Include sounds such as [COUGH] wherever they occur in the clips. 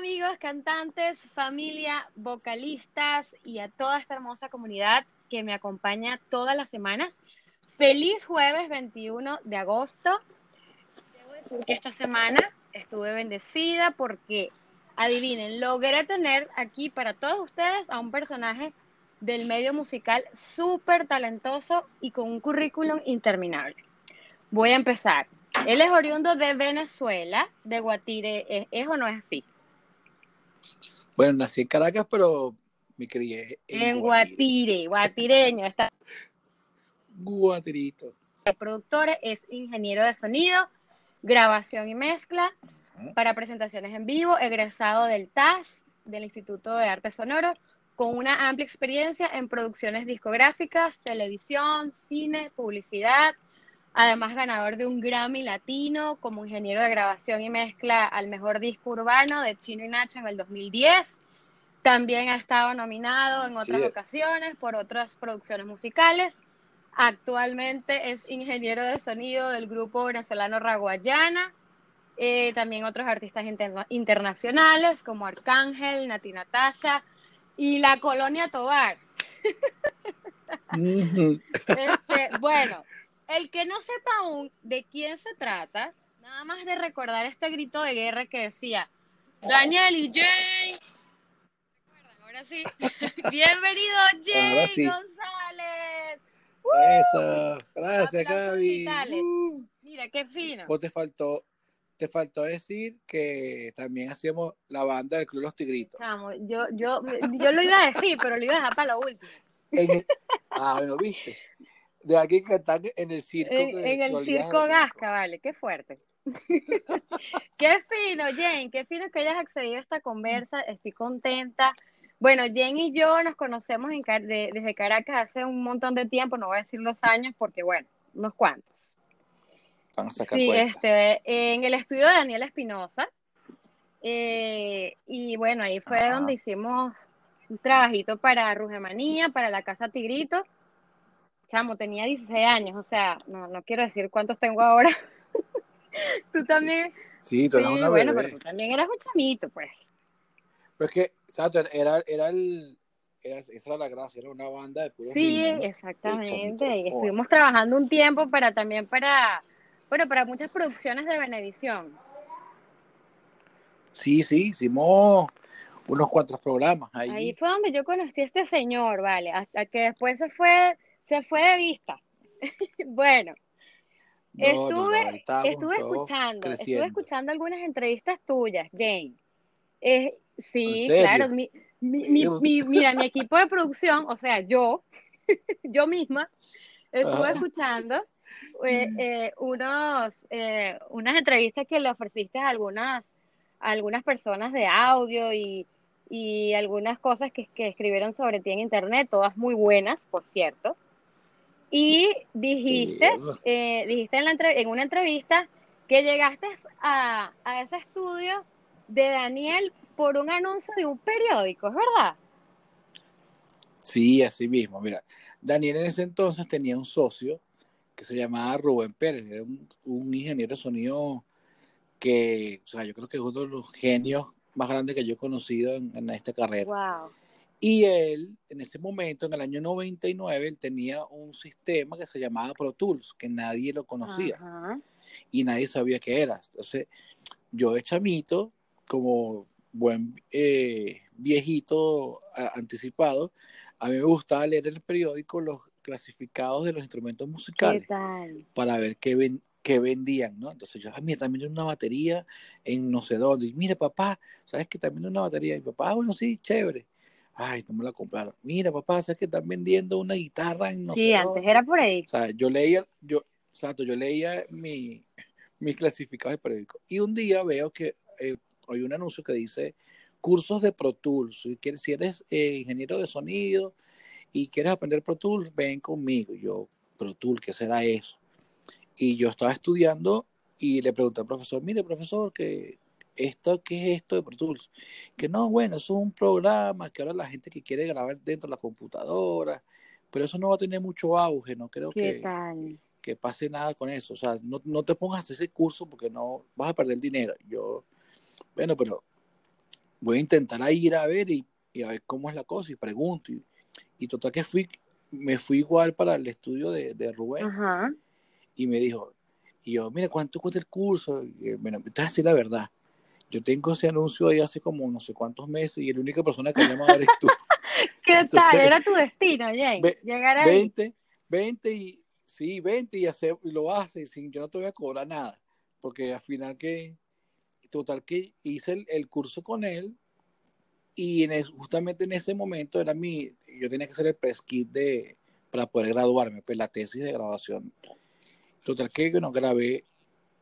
amigos, cantantes, familia, vocalistas y a toda esta hermosa comunidad que me acompaña todas las semanas. Feliz jueves 21 de agosto. Debo decir que esta semana estuve bendecida porque, adivinen, logré tener aquí para todos ustedes a un personaje del medio musical súper talentoso y con un currículum interminable. Voy a empezar. Él es oriundo de Venezuela, de Guatire. ¿Es, o no es así? Bueno, nací en Caracas, pero me crié en, en Guatire. guatireño. Está... Guatirito. El productor es ingeniero de sonido, grabación y mezcla para presentaciones en vivo, egresado del TAS, del Instituto de Arte Sonoro, con una amplia experiencia en producciones discográficas, televisión, cine, publicidad, además ganador de un Grammy Latino como ingeniero de grabación y mezcla al mejor disco urbano de Chino y Nacho en el 2010. También ha estado nominado en otras ocasiones por otras producciones musicales. Actualmente es ingeniero de sonido del grupo venezolano Raguayana. Eh, también otros artistas internacionales como Arcángel, Nati Natasha y la Colonia Tobar. [LAUGHS] este, bueno, el que no sepa aún de quién se trata, nada más de recordar este grito de guerra que decía, Daniel y Jane. Ahora sí. [LAUGHS] Bienvenido, Jane González. Eso, gracias, Gaby. Uh. Mira, qué fino. Pues te faltó, te faltó decir que también hacíamos la banda del Club Los Tigritos. yo, yo, yo lo iba a decir, pero lo iba a dejar para lo último. ah, bueno, viste de alguien que está en el circo. En, el circo Gasca, vale, qué fuerte. [LAUGHS] qué fino, Jane, qué fino que hayas accedido a esta conversa, estoy contenta. Bueno, Jane y yo nos conocemos en, desde Caracas hace un montón de tiempo, no voy a decir los años porque, bueno, unos cuantos. Vamos a sacar sí, este, en el estudio de Daniel Espinosa. Eh, y bueno, ahí fue donde hicimos un trabajito para Rugemanía, para la Casa Tigrito chamo, tenía 16 años, o sea, no, no quiero decir cuántos tengo ahora. [LAUGHS] tú también. Sí, tú eras sí, una bueno, pero tú también eras un chamito, pues. Pero es que, ¿sabes? Era, era el. Era, esa era la gracia, era una banda de puros Sí, exactamente. Y estuvimos trabajando un tiempo para también para. Bueno, para muchas producciones de Benevisión. Sí, sí, hicimos unos cuantos programas ahí. Ahí fue donde yo conocí a este señor, ¿vale? Hasta que después se fue se fue de vista. [LAUGHS] bueno, estuve, estuve escuchando, estuve escuchando algunas entrevistas tuyas, Jane. sí, claro, mi, mira, mi equipo de producción, o sea, yo, [LAUGHS] yo misma, estuve escuchando eh, eh, unos, eh, unas entrevistas que le ofreciste a algunas, algunas personas de audio y, y algunas cosas que, que escribieron sobre ti en internet, todas muy buenas, por cierto. Y dijiste, eh, dijiste en, la en una entrevista que llegaste a, a ese estudio de Daniel por un anuncio de un periódico, ¿es verdad? Sí, así mismo. Mira, Daniel en ese entonces tenía un socio que se llamaba Rubén Pérez, era un, ingeniero de sonido que, o sea, yo creo que es uno de los genios más grandes que yo he conocido en, en esta carrera. Wow. Y él, en ese momento, en el año 99, él tenía un sistema que se llamaba Pro Tools, que nadie lo conocía y nadie sabía qué era. Entonces, yo de chamito, como buen eh, viejito anticipado, a mí me gustaba leer en el periódico los clasificados de los instrumentos musicales para ver qué, ven, qué vendían, ¿no? Entonces yo, mira, también una batería en no sé dónde. Y mire, papá, ¿sabes que también una batería? Y papá, ah, bueno, sí, chévere ay, no me la compraron. Mira, papá, ¿sabes que están vendiendo una guitarra en no Sí, antes era por ahí. O sea, yo leía, yo, exacto, yo leía mi, [LAUGHS] mis clasificados de periódico. Y un día veo que eh, hay un anuncio que dice cursos de Pro Tools. Si, quieres, si eres eh, ingeniero de sonido y quieres aprender Pro Tools, ven conmigo. yo, Pro Tools, ¿qué será eso? Y yo estaba estudiando y le pregunté al profesor, mire, profesor, que esto, ¿qué es esto de Pro Tools? Que no, bueno, eso es un programa que ahora la gente que quiere grabar dentro de la computadora, pero eso no va a tener mucho auge, no creo que, que pase nada con eso. O sea, no, no te pongas ese curso porque no vas a perder dinero. Yo, bueno, pero voy a intentar ir a ver y, a ver cómo es la cosa y pregunto. Y, y total que fui, me fui igual para el estudio de, de Rubén y me dijo, y yo, mira, ¿cuánto cuesta el curso? Y, bueno, entonces decir la verdad. Yo tengo ese anuncio ahí hace como no sé cuántos meses y la única persona que llama eres tú. [LAUGHS] [LAUGHS] ¿Qué tal? Era tu destino, Jane. Llegar ahí. 20, 20 y sí, 20 y, hacer, y lo hace sin yo no te voy a cobrar nada. Porque al final que, total que hice el, curso con él y en justamente en ese momento era mi, yo tenía que hacer el press kit de, para poder graduarme, pues la tesis de graduación. Total que bueno, grabé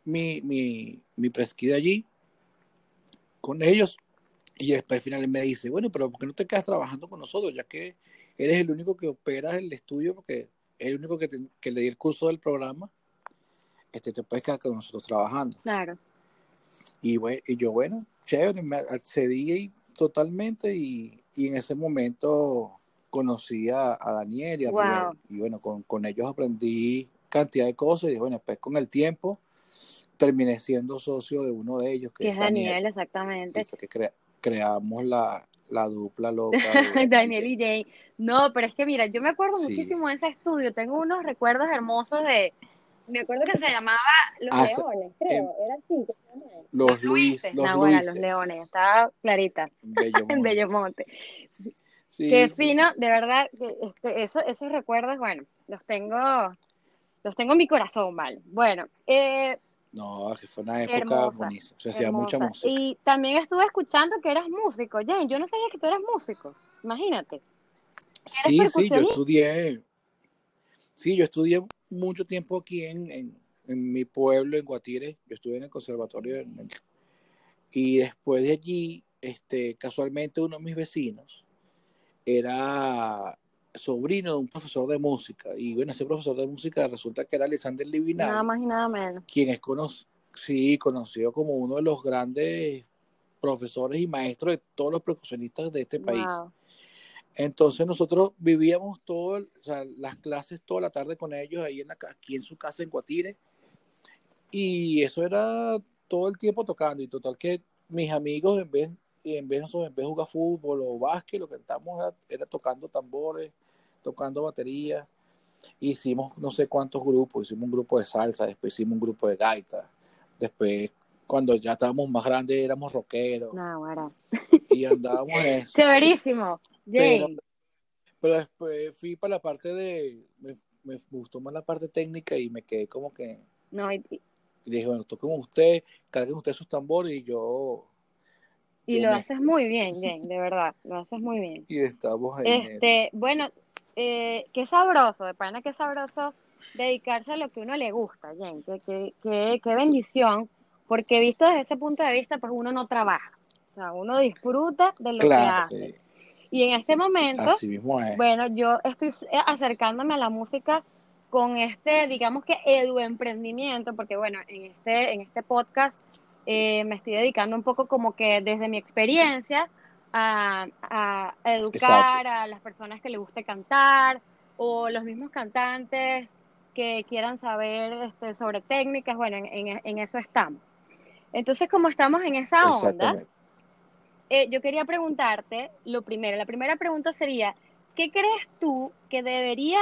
mi, mi, mi press kit allí con ellos y después al final me dice, bueno, pero ¿por qué no te quedas trabajando con nosotros? Ya que eres el único que opera el estudio, porque es el único que, que le di el curso del programa, este, te puedes quedar con nosotros trabajando. Claro. Y, bueno, y yo, bueno, chévere, me accedí totalmente y, y en ese momento conocí a, Daniel y a Rubén. Y bueno, con, con, ellos aprendí cantidad de cosas y bueno, pues con el tiempo terminé siendo socio de uno de ellos. Que, es Daniel, exactamente. Que creamos la, la dupla loca. [LAUGHS] Daniel y Jane. No, pero es que mira, yo me acuerdo muchísimo de ese estudio. Tengo unos recuerdos hermosos de. Me acuerdo que se llamaba Los ah, Leones, creo. Era así se llamaba. Los Luis. Los, no, bueno, los Leones. Estaba clarita. [LAUGHS] en Bellomonte. Sí, Qué fino, de verdad, este, eso, esos recuerdos, bueno, los tengo, los tengo en mi corazón, ¿vale? Bueno, eh, no, que fue una época buenísima. Se hacía mucha música. Y también estuve escuchando que eras músico, Jane. Yo no sabía que tú eras músico. Imagínate. Sí, sí, yo estudié. Sí, yo estudié mucho tiempo aquí en, en, mi pueblo, en Guatire. Yo estuve en el conservatorio. y después de allí, este, casualmente uno de mis vecinos era sobrino de un profesor de música. Y bueno, ese profesor de música resulta que era Alexander Livinal. Nada más y nada menos. Quien es sí, conocido como uno de los grandes profesores y maestros de todos los percusionistas de este país. Entonces nosotros vivíamos todo, o sea, las clases toda la tarde con ellos ahí en la, aquí en su casa en Guatire. Y eso era todo el tiempo tocando. Y total que mis amigos en vez en vez, de, en vez de jugar fútbol o básquet, lo que estábamos era tocando tambores, tocando batería. Hicimos no sé cuántos grupos, hicimos un grupo de salsa, después hicimos un grupo de gaita, después cuando ya estábamos más grandes éramos rockeros. Y andábamos en [LAUGHS] eso. Chéverísimo. Pero, después fui para la parte de, me, gustó más la parte técnica y me quedé como que... No, y, dije, bueno, toquen usted, carguen usted sus tambores y yo y lo haces muy bien, Jen, de verdad, lo haces muy bien. Y estamos ahí. Este, bueno, eh, qué sabroso, de pana qué sabroso dedicarse a lo que uno le gusta, Jen, qué, qué, qué, bendición, porque visto desde ese punto de vista, pues uno no trabaja, o sea, uno disfruta de lo que hace. Y en este momento, bueno, yo estoy acercándome a la música con este, digamos que edu emprendimiento, porque bueno, en este, en este podcast eh, me estoy dedicando un poco como que desde mi experiencia a, educar a las personas que les guste cantar o los mismos cantantes que quieran saber este, sobre técnicas, bueno, en, eso estamos. Entonces, como estamos en esa onda, eh, yo quería preguntarte lo primero, la primera pregunta sería, ¿qué crees tú que debería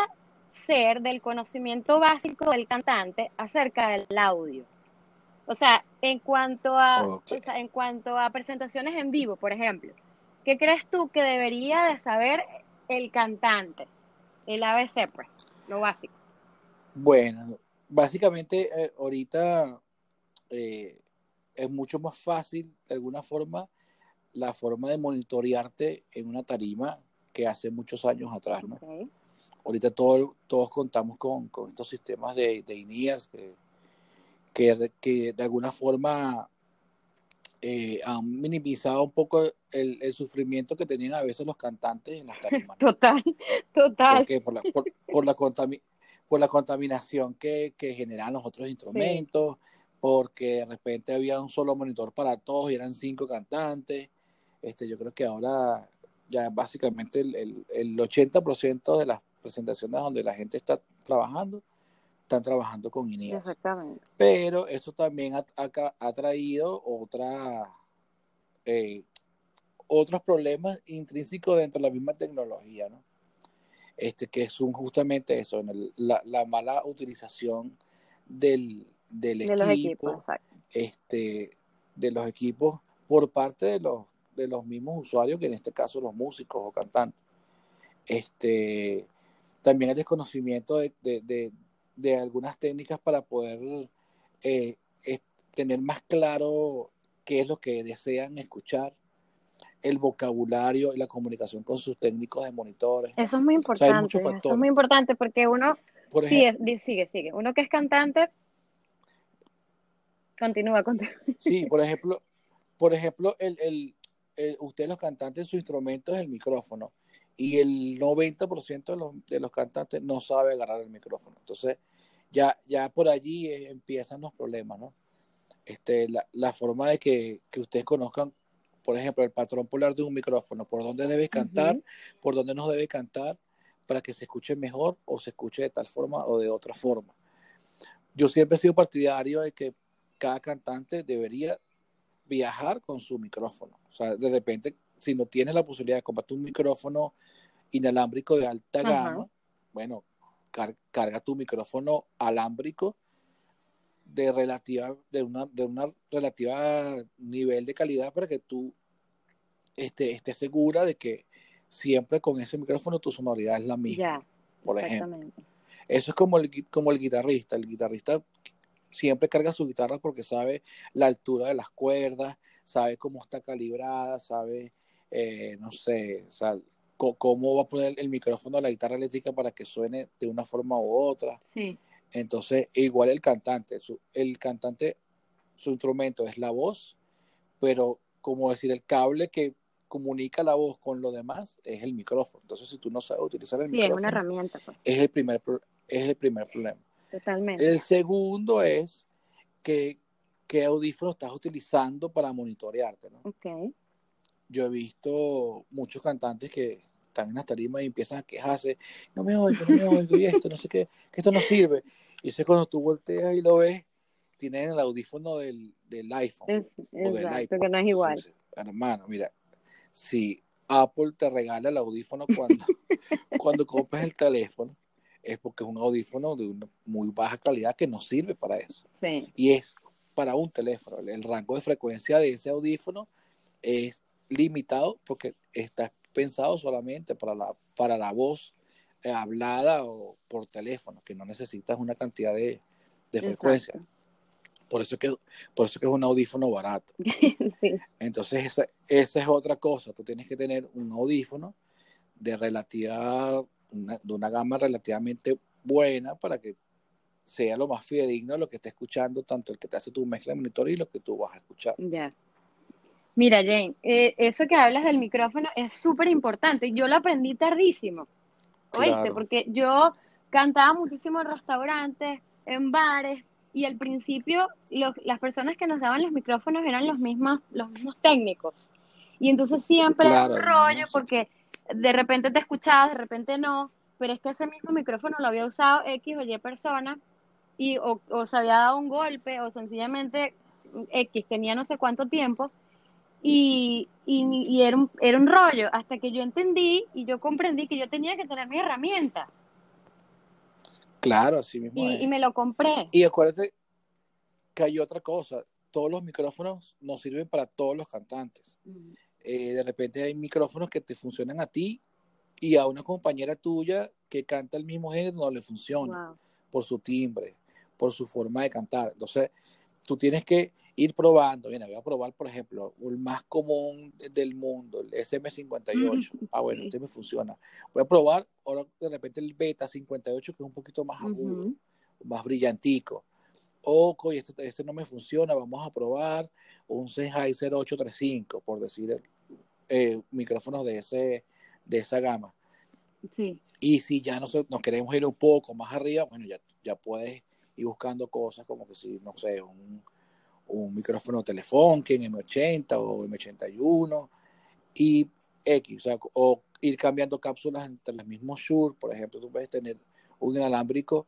ser del conocimiento básico del cantante acerca del audio? O sea, en cuanto a, en cuanto a presentaciones en vivo, por ejemplo, ¿qué crees tú que debería de saber el cantante? El ABC, pues, lo básico. Bueno, básicamente eh, ahorita eh, es mucho más fácil, de alguna forma, la forma de monitorearte en una tarima que hace muchos años atrás, ¿no? Ahorita todos contamos con, estos sistemas de, de INEARS que que, de alguna forma eh, han minimizado un poco el, sufrimiento que tenían a veces los cantantes en las tarimas. Total, total. Por la, por, la, por la contaminación que, que generan los otros instrumentos, porque de repente había un solo monitor para todos y eran cinco cantantes. Este, yo creo que ahora ya básicamente el, el, el 80% de las presentaciones donde la gente está trabajando están trabajando con INEAS. Exactamente. Pero eso también ha, ha, traído otra, eh, otros problemas intrínsecos dentro de la misma tecnología, ¿no? Este, que son justamente eso, la, la, mala utilización del, del equipo, este, de los equipos por parte de los, de los mismos usuarios, que en este caso los músicos o cantantes. Este, también el desconocimiento de, de, de, algunas técnicas para poder eh, tener más claro qué es lo que desean escuchar, el vocabulario y la comunicación con sus técnicos de monitores. Eso es muy importante. eso es muy importante porque uno sigue, sigue, sigue. Uno que es cantante continúa, continúa. Sí, por ejemplo, por ejemplo, el, el, el, ustedes los cantantes su instrumento es el micrófono y el 90% de los, de los cantantes no sabe agarrar el micrófono. Entonces, ya, ya por allí eh, empiezan los problemas, ¿no? Este, la, la forma de que, que, ustedes conozcan, por ejemplo, el patrón polar de un micrófono, por dónde debes cantar, por dónde no debe cantar, para que se escuche mejor o se escuche de tal forma o de otra forma. Yo siempre he sido partidario de que cada cantante debería viajar con su micrófono. O sea, de repente, si no tienes la posibilidad de comprarte un micrófono inalámbrico de alta gama, bueno, carga tu micrófono alámbrico de relativa, de una, de una relativa nivel de calidad para que tú este, estés segura de que siempre con ese micrófono tu sonoridad es la misma. por ejemplo. Eso es como el, como el guitarrista. El guitarrista siempre carga su guitarra porque sabe la altura de las cuerdas, sabe cómo está calibrada, sabe, eh, no sé, cómo va a poner el micrófono a la guitarra eléctrica para que suene de una forma u otra. Sí. Entonces, igual el cantante, el cantante, su instrumento es la voz, pero como decir, el cable que comunica la voz con lo demás es el micrófono. Entonces, si tú no sabes utilizar el micrófono, es una herramienta. Pues. Es el primer, es el primer problema. Totalmente. El segundo es que qué audífono estás utilizando para monitorearte, ¿no? Okay. Yo he visto muchos cantantes que están en las tarimas y empiezan a quejarse, no me oigo, no me [LAUGHS] oigo, y esto, no sé qué, que esto no sirve. Y eso es cuando tú volteas y lo ves, tienen el audífono del, del iPhone. Es, o del iPhone. que no es igual. hermano, mira, si Apple te regala el audífono cuando, [LAUGHS] cuando compras el teléfono, es porque es un audífono de una muy baja calidad que no sirve para eso. Sí. Y es para un teléfono. El rango de frecuencia de ese audífono es limitado porque está pensado solamente para la, para la voz eh, hablada o por teléfono, que no necesitas una cantidad de, de frecuencia. Por eso, que, por eso que es un audífono barato. [LAUGHS] sí. Entonces, esa, esa es otra cosa. Tú tienes que tener un audífono de relativa de una gama relativamente buena para que sea lo más fidedigno lo que esté escuchando, tanto el que te hace tu mezcla de monitor y lo que tú vas a escuchar. Ya. Mira, Jane, eh, eso que hablas del micrófono es súper importante. Yo lo aprendí tardísimo, ¿oíste? Porque yo cantaba muchísimo en restaurantes, en bares, y al principio las personas que nos daban los micrófonos eran los mismos, los mismos técnicos. Y entonces siempre era un rollo porque de repente te escuchabas, de repente no, pero es que ese mismo micrófono lo había usado X o Y persona y o, se había dado un golpe o sencillamente X tenía no sé cuánto tiempo y, y, era, un, era un rollo hasta que yo entendí y yo comprendí que yo tenía que tener mi herramienta. Claro, así mismo. Y, y me lo compré. Y acuérdate que hay otra cosa, todos los micrófonos no sirven para todos los cantantes. Eh, de repente hay micrófonos que te funcionan a ti y a una compañera tuya que canta el mismo género no le funciona por su timbre, por su forma de cantar. Entonces, tú tienes que ir probando. Mira, voy a probar, por ejemplo, el más común del mundo, el SM58. Ah, bueno, este me funciona. Voy a probar ahora de repente el Beta 58, que es un poquito más agudo, más brillantico. O, oye, este, este, no me funciona, vamos a probar un Sennheiser 835, por decir eh, micrófonos de, ese, de esa gama. Sí. Y si ya nos, nos queremos ir un poco más arriba, bueno, ya, ya puedes ir buscando cosas como que si, no sé, un, un micrófono Telefunken en M80 o M81 y X, o, sea, o ir cambiando cápsulas entre los mismos Shure, por ejemplo, tú puedes tener un inalámbrico,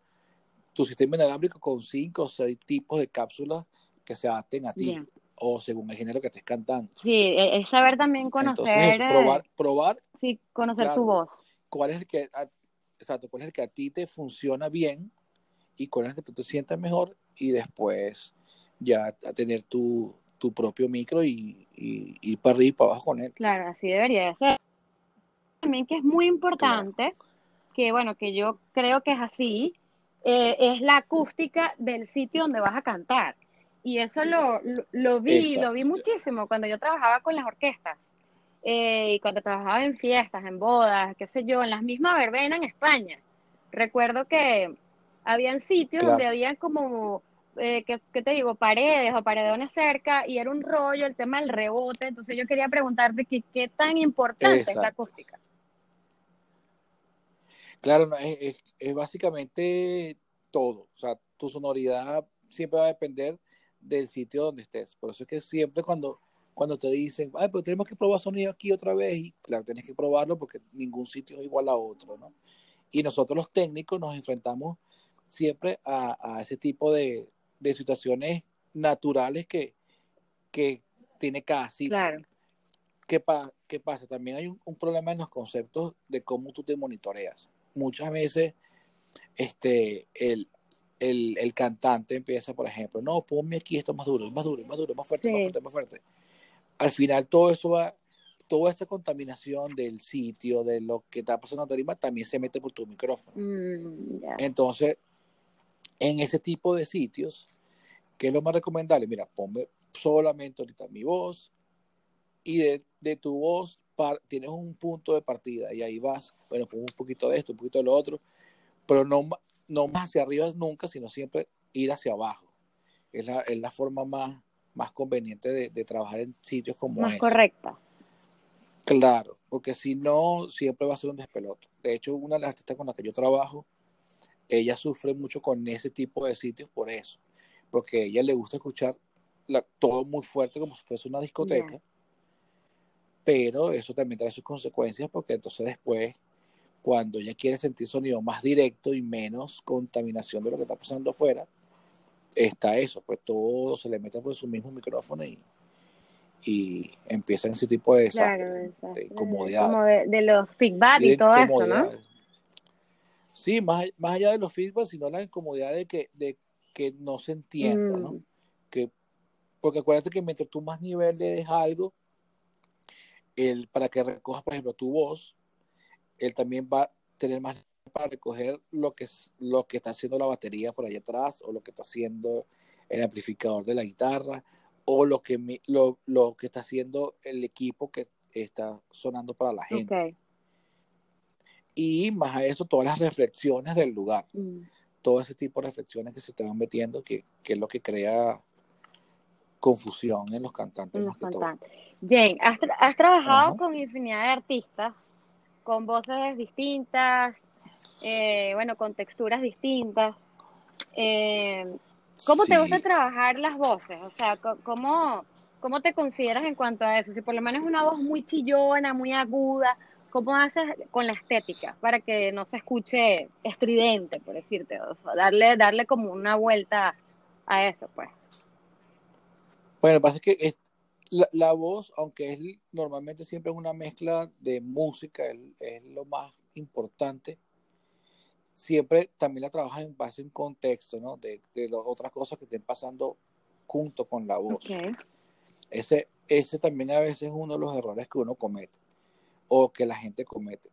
tu sistema inalámbrico con cinco o seis tipos de cápsulas que se adapten a ti. o según el género que estés cantando. Sí, e, es saber también conocer. probar, probar. Sí, conocer tu voz. ¿Cuál es el que, exacto, cuál es el que a ti te funciona bien y cuál es el que tú te sientas mejor y después ya a tener tu, tu propio micro y, ir para arriba y para abajo con él. Claro, así debería ser. También que es muy importante, que bueno, que yo creo que es así, eh, es la acústica del sitio donde vas a cantar. Y eso lo, lo, vi, lo vi muchísimo cuando yo trabajaba con las orquestas. Eh, y cuando trabajaba en fiestas, en bodas, qué sé yo, en las mismas verbenas en España. Recuerdo que habían sitios donde habían como eh, ¿qué, te digo? Paredes o paredones cerca y era un rollo el tema del rebote. Entonces yo quería preguntarte que, qué tan importante es la acústica. Claro, es, es, básicamente todo. O sea, tu sonoridad siempre va a depender del sitio donde estés. Por eso es que siempre cuando, cuando te dicen, ay, pues tenemos que probar sonido aquí otra vez, y claro, tienes que probarlo porque ningún sitio es igual a otro, ¿no? Y nosotros los técnicos nos enfrentamos siempre a ese tipo de, de situaciones naturales que, que tiene cada sitio. Claro. ¿Qué, ¿Qué, pasa? También hay un, problema en los conceptos de cómo tú te monitoreas. Muchas veces este, el, el, cantante empieza, por ejemplo, no, ponme aquí esto más duro, más duro, más duro, más fuerte, más fuerte, más fuerte. Al final todo eso va, toda esa contaminación del sitio, de lo que está pasando en tarima, también se mete por tu micrófono. Mm, Entonces, en ese tipo de sitios, ¿qué es lo más recomendable? Mira, ponme solamente ahorita mi voz y de, tu voz tienes un punto de partida y ahí vas, bueno, pongo un poquito de esto, un poquito de lo otro, pero no, no más hacia arriba nunca, sino siempre ir hacia abajo. Es la, es la forma más, más conveniente de, trabajar en sitios como Más correcta. Claro, porque si no, siempre va a ser un despelote. De hecho, una de las artistas con las que yo trabajo, ella sufre mucho con ese tipo de sitios por eso, porque a ella le gusta escuchar todo muy fuerte como si fuese una discoteca, pero eso también trae sus consecuencias porque entonces después, cuando ella quiere sentir sonido más directo y menos contaminación de lo que está pasando afuera, está eso, pues todo se le mete por su mismo micrófono y, y empieza en ese tipo de, desastre, de incomodidad. Como de, los feedback y, todo eso, ¿no? Sí, más, más allá de los feedbacks, sino la incomodidad de que, de que no se entienda, ¿no? Mm. Que, porque acuérdate que mientras tú más nivel le des algo, el, para que recojas, por ejemplo, tu voz, él también va a tener más para recoger lo que, lo que está haciendo la batería por ahí atrás, o lo que está haciendo el amplificador de la guitarra, o lo que, lo, lo que está haciendo el equipo que está sonando para la gente y más a eso todas las reflexiones del lugar, mm. todo ese tipo de reflexiones que se están metiendo, que, que es lo que crea confusión en los cantantes. los cantantes. Jane, has, has trabajado con infinidad de artistas, con voces distintas, eh, bueno, con texturas distintas. Eh, ¿Cómo te gusta trabajar las voces? O sea, ¿cómo, ¿cómo te consideras en cuanto a eso? Si por lo menos es una voz muy chillona, muy aguda, ¿Cómo haces con la estética para que no se escuche estridente, por decirte? O sea, darle, darle como una vuelta a eso, pues. Bueno, lo que pasa es que la, voz, aunque es normalmente siempre es una mezcla de música, es, lo más importante, siempre también la trabajas en base a un contexto, ¿no? De, de otras cosas que estén pasando junto con la voz. Ese, ese también a veces es uno de los errores que uno comete o que la gente comete.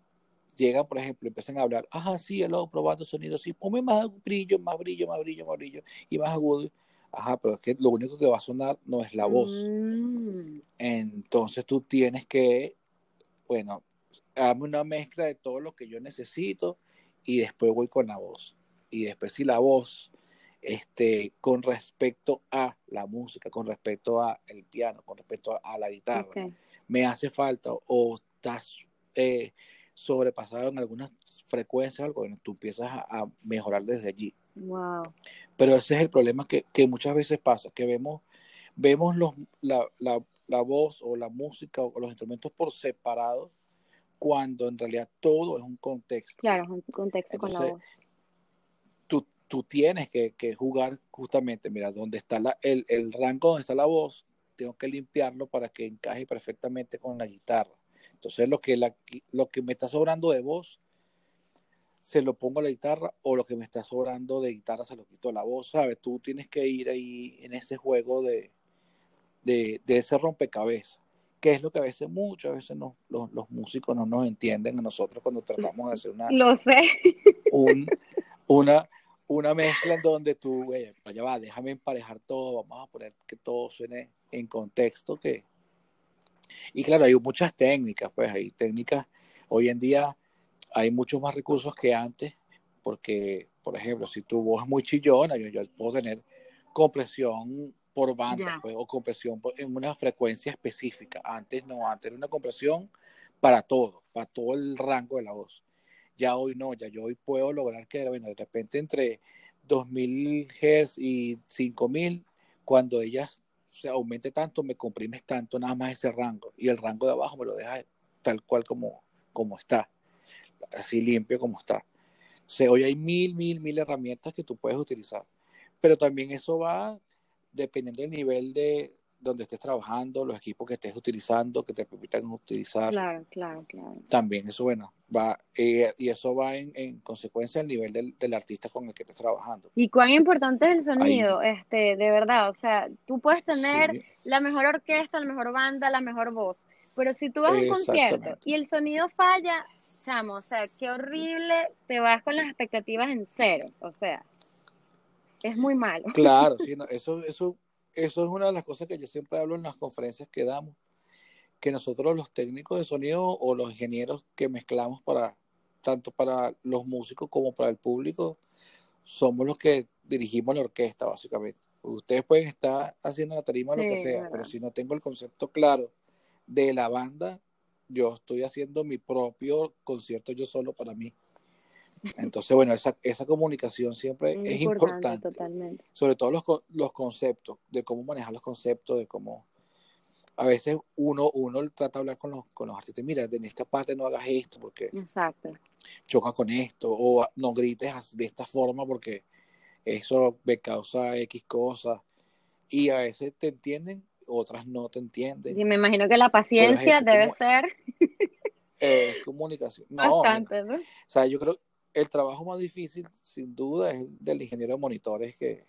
Llegan, por ejemplo, empiezan a hablar, ajá, sí, el otro probando sonido, sí, ponme más brillo, más brillo, más brillo, más brillo, y más agudo. Ajá, pero es que lo único que va a sonar no es la voz. Mm. Entonces tú tienes que, bueno, dame una mezcla de todo lo que yo necesito y después voy con la voz. Y después si la voz, este, con respecto a la música, con respecto a el piano, con respecto a, la guitarra, me hace falta o estás eh, sobrepasado en algunas frecuencias, algo, tú empiezas a, mejorar desde allí. Wow. Pero ese es el problema que, muchas veces pasa, que vemos, vemos los, la, la, la, voz o la música o los instrumentos por separado, cuando en realidad todo es un contexto. Claro, es un contexto con la voz. Tú, tú tienes que, que, jugar justamente, mira, donde está la, el, el rango donde está la voz, tengo que limpiarlo para que encaje perfectamente con la guitarra. Entonces lo que, la, lo que me está sobrando de voz se lo pongo a la guitarra o lo que me está sobrando de guitarra se lo quito a la voz, ¿sabes? Tú tienes que ir ahí en ese juego de, de, ese rompecabezas, que es lo que a veces, muchas veces los, músicos no nos entienden a nosotros cuando tratamos de hacer una... Lo sé. una, una mezcla en donde tú, oye, ya va, déjame emparejar todo, vamos a poner que todo suene en contexto, que... Y claro, hay muchas técnicas, pues hay técnicas, hoy en día hay muchos más recursos que antes, porque, por ejemplo, si tu voz es muy chillona, yo, puedo tener compresión por banda pues, o compresión en una frecuencia específica. Antes no, antes era una compresión para todo, para todo el rango de la voz. Ya hoy no, ya yo hoy puedo lograr que bueno, de repente entre 2000 Hz y 5000, cuando ellas se aumente tanto, me comprimes tanto nada más ese rango y el rango de abajo me lo deja tal cual como, como está así limpio como está. O hoy hay mil, mil, mil herramientas que tú puedes utilizar, pero también eso va dependiendo del nivel de donde estés trabajando, los equipos que estés utilizando, que te permitan utilizar. Claro, claro, claro. También eso, bueno, va, eh, y eso va en, consecuencia al nivel del, artista con el que estés trabajando. Y cuán importante es el sonido, este, de verdad, o sea, tú puedes tener la mejor orquesta, la mejor banda, la mejor voz, pero si tú vas a un concierto y el sonido falla, o sea, qué horrible, te vas con las expectativas en cero, o sea, es muy malo. Claro, [LAUGHS] sí, eso, eso, eso es una de las cosas que yo siempre hablo en las conferencias que damos, que nosotros los técnicos de sonido o los ingenieros que mezclamos para, tanto para los músicos como para el público, somos los que dirigimos la orquesta, básicamente. Ustedes pueden estar haciendo la tarima lo que sea, pero si no tengo el concepto claro de la banda, yo estoy haciendo mi propio concierto yo solo para mí. Entonces, bueno, esa, esa comunicación siempre es, importante. Sobre todo los, los conceptos, de cómo manejar los conceptos, de cómo... A veces uno, uno trata de hablar con los, con los artistas, mira, en esta parte no hagas esto porque Exacto. choca con esto, o no grites de esta forma porque eso me causa X cosas. Y a veces te entienden otras no te entienden. Y me imagino que la paciencia debe ser. [LAUGHS] Es comunicación. Bastante, ¿no? O sea, yo creo el trabajo más difícil, sin duda, es el del ingeniero de monitores que,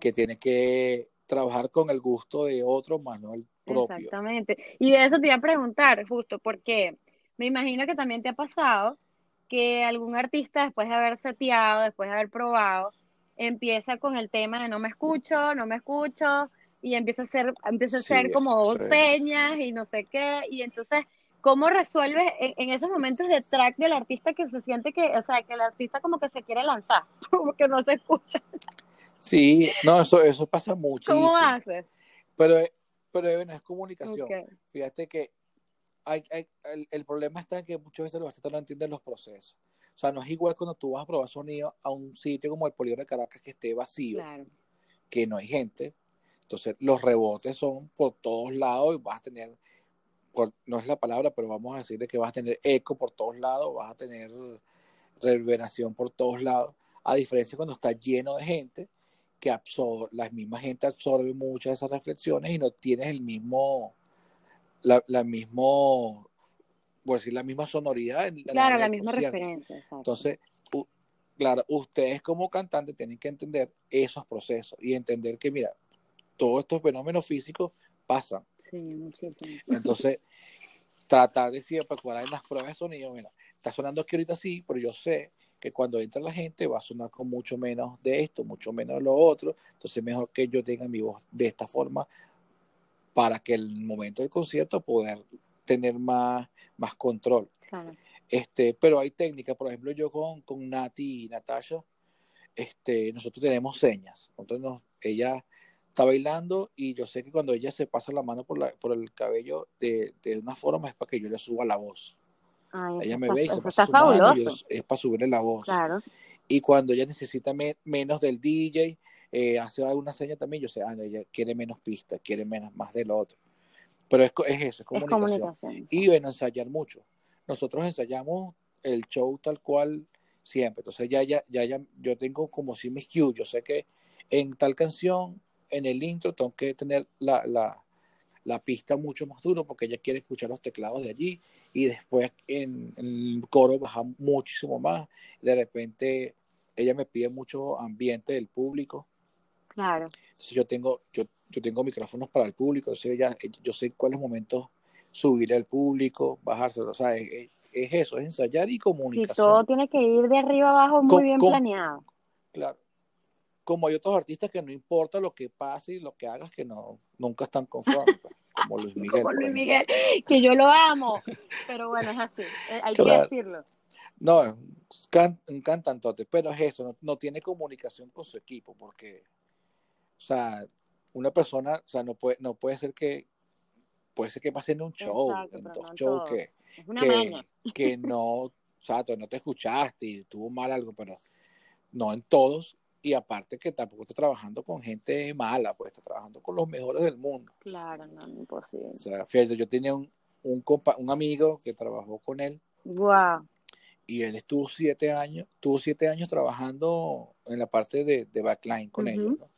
que tiene que trabajar con el gusto de otro, más no el propio. Exactamente. Y de eso te iba a preguntar, justo, porque me imagino que también te ha pasado que algún artista, después de haber seteado, después de haber probado, empieza con el tema de no me escucho, no me escucho, y empieza a ser, empieza a ser como señas y no sé qué, y entonces, ¿cómo resuelves en, esos momentos de track del artista que se siente que, o sea, que el artista como que se quiere lanzar, [LAUGHS] como que no se escucha? Sí, no, eso, eso pasa mucho. ¿Cómo haces? Pero, pero bueno, es comunicación. Fíjate que hay, hay, el, problema está en que muchas veces los artistas no entienden los procesos. O sea, no es igual cuando tú vas a probar sonido a un sitio como el Polígono de Caracas que esté vacío, que no hay gente, entonces, los rebotes son por todos lados y vas a tener, no es la palabra, pero vamos a decirle que vas a tener eco por todos lados, vas a tener reverberación por todos lados, a diferencia cuando está lleno de gente, que absorbe, la misma gente absorbe muchas de esas reflexiones y no tienes el mismo, la, la mismo, por decir, la misma sonoridad. claro, la misma referencia. Entonces, claro, ustedes como cantantes tienen que entender esos procesos y entender que, mira, todos estos fenómenos físicos pasan. Sí, muchísimo. Entonces, tratar de siempre cuadrar en las pruebas de sonido, mira, está sonando aquí ahorita sí, pero yo sé que cuando entra la gente va a sonar con mucho menos de esto, mucho menos de lo otro, entonces mejor que yo tenga mi voz de esta forma para que el momento del concierto poder tener más, más control. Este, pero hay técnicas, por ejemplo, yo con, con Nati y Natasha, este, nosotros tenemos señas. Entonces ella está bailando y yo sé que cuando ella se pasa la mano por, la, por el cabello de, de una forma es para que yo le suba la voz. ella me ve y se pasa su mano y es para subirle la voz. Claro. Y cuando ella necesita menos del DJ, eh, hace alguna seña también, yo sé, ah, ella quiere menos pistas, quiere menos más del otro. Pero es, es eso, es comunicación. Y bueno, ensayar mucho. Nosotros ensayamos el show tal cual siempre. Entonces ya, ya, ya, ya yo tengo como si mis cues. Yo sé que en tal canción en el intro tengo que tener la, la, la pista mucho más duro porque ella quiere escuchar los teclados de allí y después en, el coro baja muchísimo más. De repente ella me pide mucho ambiente del público. Claro. Entonces yo tengo, yo, yo tengo micrófonos para el público, entonces yo sé cuáles momentos subir al público, bajárselo, o sea, es, eso, es ensayar y comunicar. Y todo tiene que ir de arriba abajo muy bien planeado. Claro, como hay otros artistas que no importa lo que pase y lo que hagas, que no nunca están conformes, pues, como Luis [LAUGHS] Miguel. Como Luis Miguel, que yo lo amo, pero bueno, es así, eh, hay que decirlo. No, un, un cantantote, pero es eso, no, tiene comunicación con su equipo, porque, o sea, una persona, o sea, no puede, no puede ser que, puede ser que pase en un show, en dos shows que, que, que no, o sea, no te escuchaste y tuvo mal algo, pero no en todos, y aparte que tampoco está trabajando con gente mala, pues está trabajando con los mejores del mundo. Claro, no, imposible. O sea, fíjate, yo tenía un, un, compa, un amigo que trabajó con él. Wow. Y él estuvo siete años, tuvo siete años trabajando en la parte de, de backline con ellos, ¿no?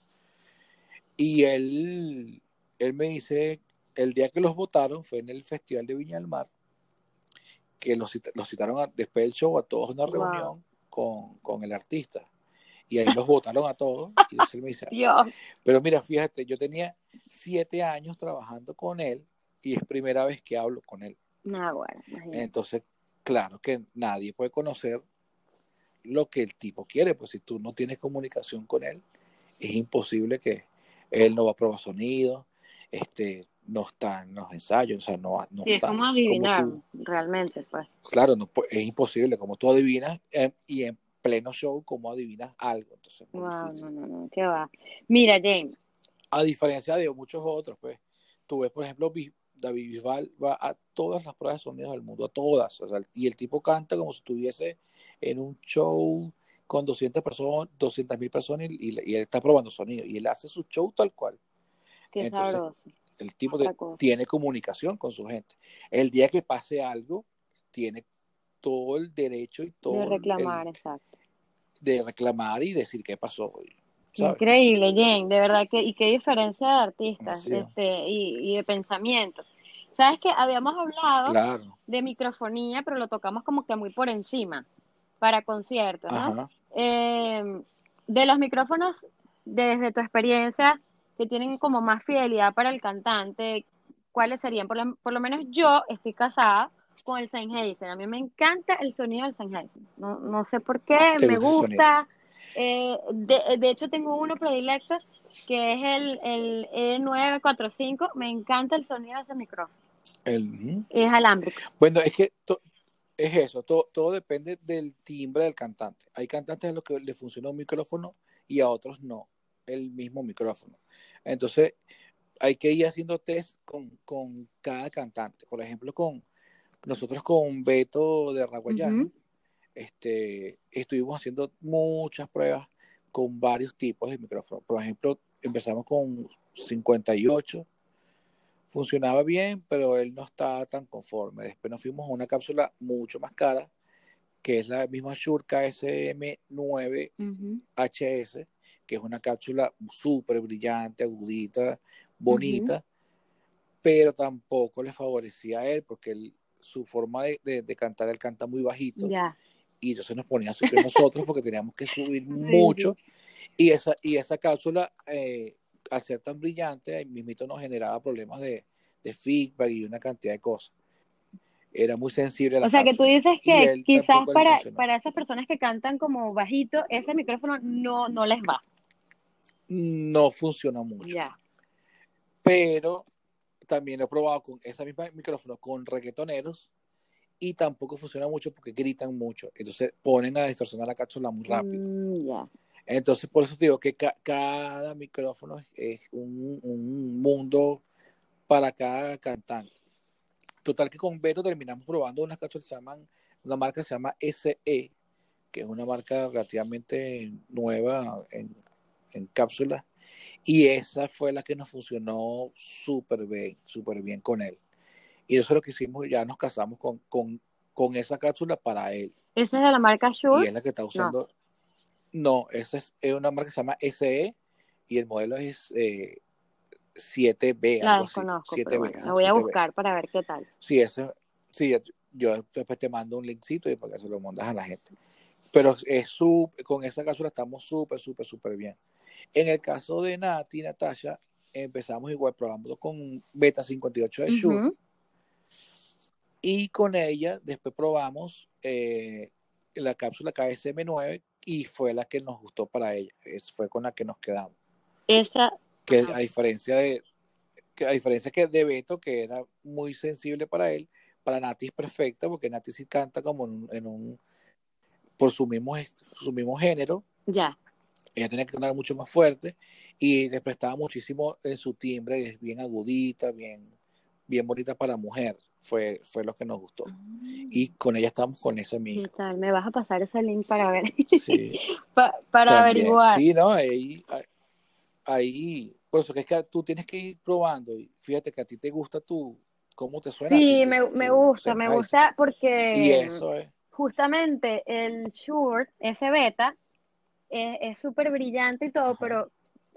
Y él, él me dice, el día que los votaron fue en el Festival de Viña del Mar, que los, los citaron después del show a todos una reunión con, con el artista y ahí los votaron a todos. Y él me dice, pero mira, fíjate, yo tenía siete años trabajando con él y es primera vez que hablo con él. No, bueno, Entonces, claro que nadie puede conocer lo que el tipo quiere, pues si tú no tienes comunicación con él, es imposible que él no va a probar sonido, este, no está en los ensayos, o sea, no, no sí, está. Es como adivinar, realmente, pues. Claro, no, es imposible, como tú adivinas, eh, y en pleno show, como adivinas algo. Entonces, no, no, no, qué va. Mira, James. A diferencia de muchos otros, pues, tú ves, por ejemplo, David Bisbal va a todas las pruebas de sonido del mundo, a todas. y el tipo canta como si estuviese en un show con 200 personas, 200 mil personas y, él está probando sonido. Y él hace su show tal cual. Qué sabroso. El tipo tiene comunicación con su gente. El día que pase algo, tiene todo el derecho y todo. De reclamar, exacto. De reclamar y decir qué pasó. Increíble, Jane, de verdad que, y qué diferencia de artistas este, y, de pensamiento. Sabes que habíamos hablado de microfonía, pero lo tocamos como que muy por encima, para conciertos, ¿no? Em, de los micrófonos, desde tu experiencia, que tienen como más fidelidad para el cantante, ¿cuáles serían? Por lo, por lo menos yo estoy casada con el Sennheiser. A mí me encanta el sonido del Sennheiser. No, no sé por qué, me gusta. Eh, de, hecho, tengo uno predilecto que es el, el E945. Me encanta el sonido de ese micrófono. El, es alámbrico. Bueno, es que es eso, todo, todo depende del timbre del cantante. Hay cantantes a los que le funciona un micrófono y a otros no, el mismo micrófono. Entonces, hay que ir haciendo test con, con cada cantante. Por ejemplo, con, nosotros con Beto de Raguayana, este, estuvimos haciendo muchas pruebas con varios tipos de micrófonos. Por ejemplo, empezamos con 58, funcionaba bien, pero él no estaba tan conforme. Después nos fuimos a una cápsula mucho más cara, que es la misma Shure KSM9HS, que es una cápsula súper brillante, agudita, bonita, pero tampoco le favorecía a él porque él su forma de, cantar, él canta muy bajito. Y entonces nos ponía a subir nosotros porque teníamos que subir [LAUGHS] mucho. Y esa, y esa cápsula, eh, al ser tan brillante, ahí mismito nos generaba problemas de, feedback y una cantidad de cosas. Era muy sensible a la O sea, que tú dices que quizás para, para esas personas que cantan como bajito, ese micrófono no, no les va. No funciona mucho. Pero también he probado con ese mismo micrófono con reggaetoneros y tampoco funciona mucho porque gritan mucho. Entonces ponen a distorsionar la cápsula muy rápido. Mm, Entonces, por eso digo que cada micrófono es un, mundo para cada cantante. Total que con Beto terminamos probando unas cápsulas que se llaman, una marca que se llama SE, que es una marca relativamente nueva en, en cápsulas y esa fue la que nos funcionó súper bien, súper bien con él. Y eso es lo que hicimos, ya nos casamos con, con, con esa cápsula para él. ¿Esa es de la marca Shure? Y es la que está usando. No, esa es, una marca que se llama SE y el modelo es eh, 7B. La desconozco, la voy a buscar para ver qué tal. Sí, eso, sí, yo después te mando un linkcito y para que se lo mandas a la gente. Pero es con esa cápsula estamos súper, súper, súper bien. En el caso de Nati Natasha, empezamos igual probando con Beta 58 de Shure. Y con ella después probamos eh, la cápsula KSM9 y fue la que nos gustó para ella. Es, fue con la que nos quedamos. Esa. Que a diferencia de que a diferencia que de Beto, que era muy sensible para él, para Nati es perfecta, porque Nati sí canta como en un, por su mismo, su mismo género. Ya. Ella tenía que cantar mucho más fuerte y le prestaba muchísimo en su timbre, es bien agudita, bien, bien bonita para mujer. Fue, fue lo que nos gustó. Ah. Y con ella estamos con esa misma. ¿Qué tal? ¿Me vas a pasar ese link para ver? Sí. [LAUGHS] para averiguar. Sí, ¿no? Ahí, ahí, por eso que es que tú tienes que ir probando y fíjate que a ti te gusta tu, cómo te suena. Sí, me, me gusta, me gusta porque... Y eso es justamente el Shure, ese beta, es súper brillante y todo, pero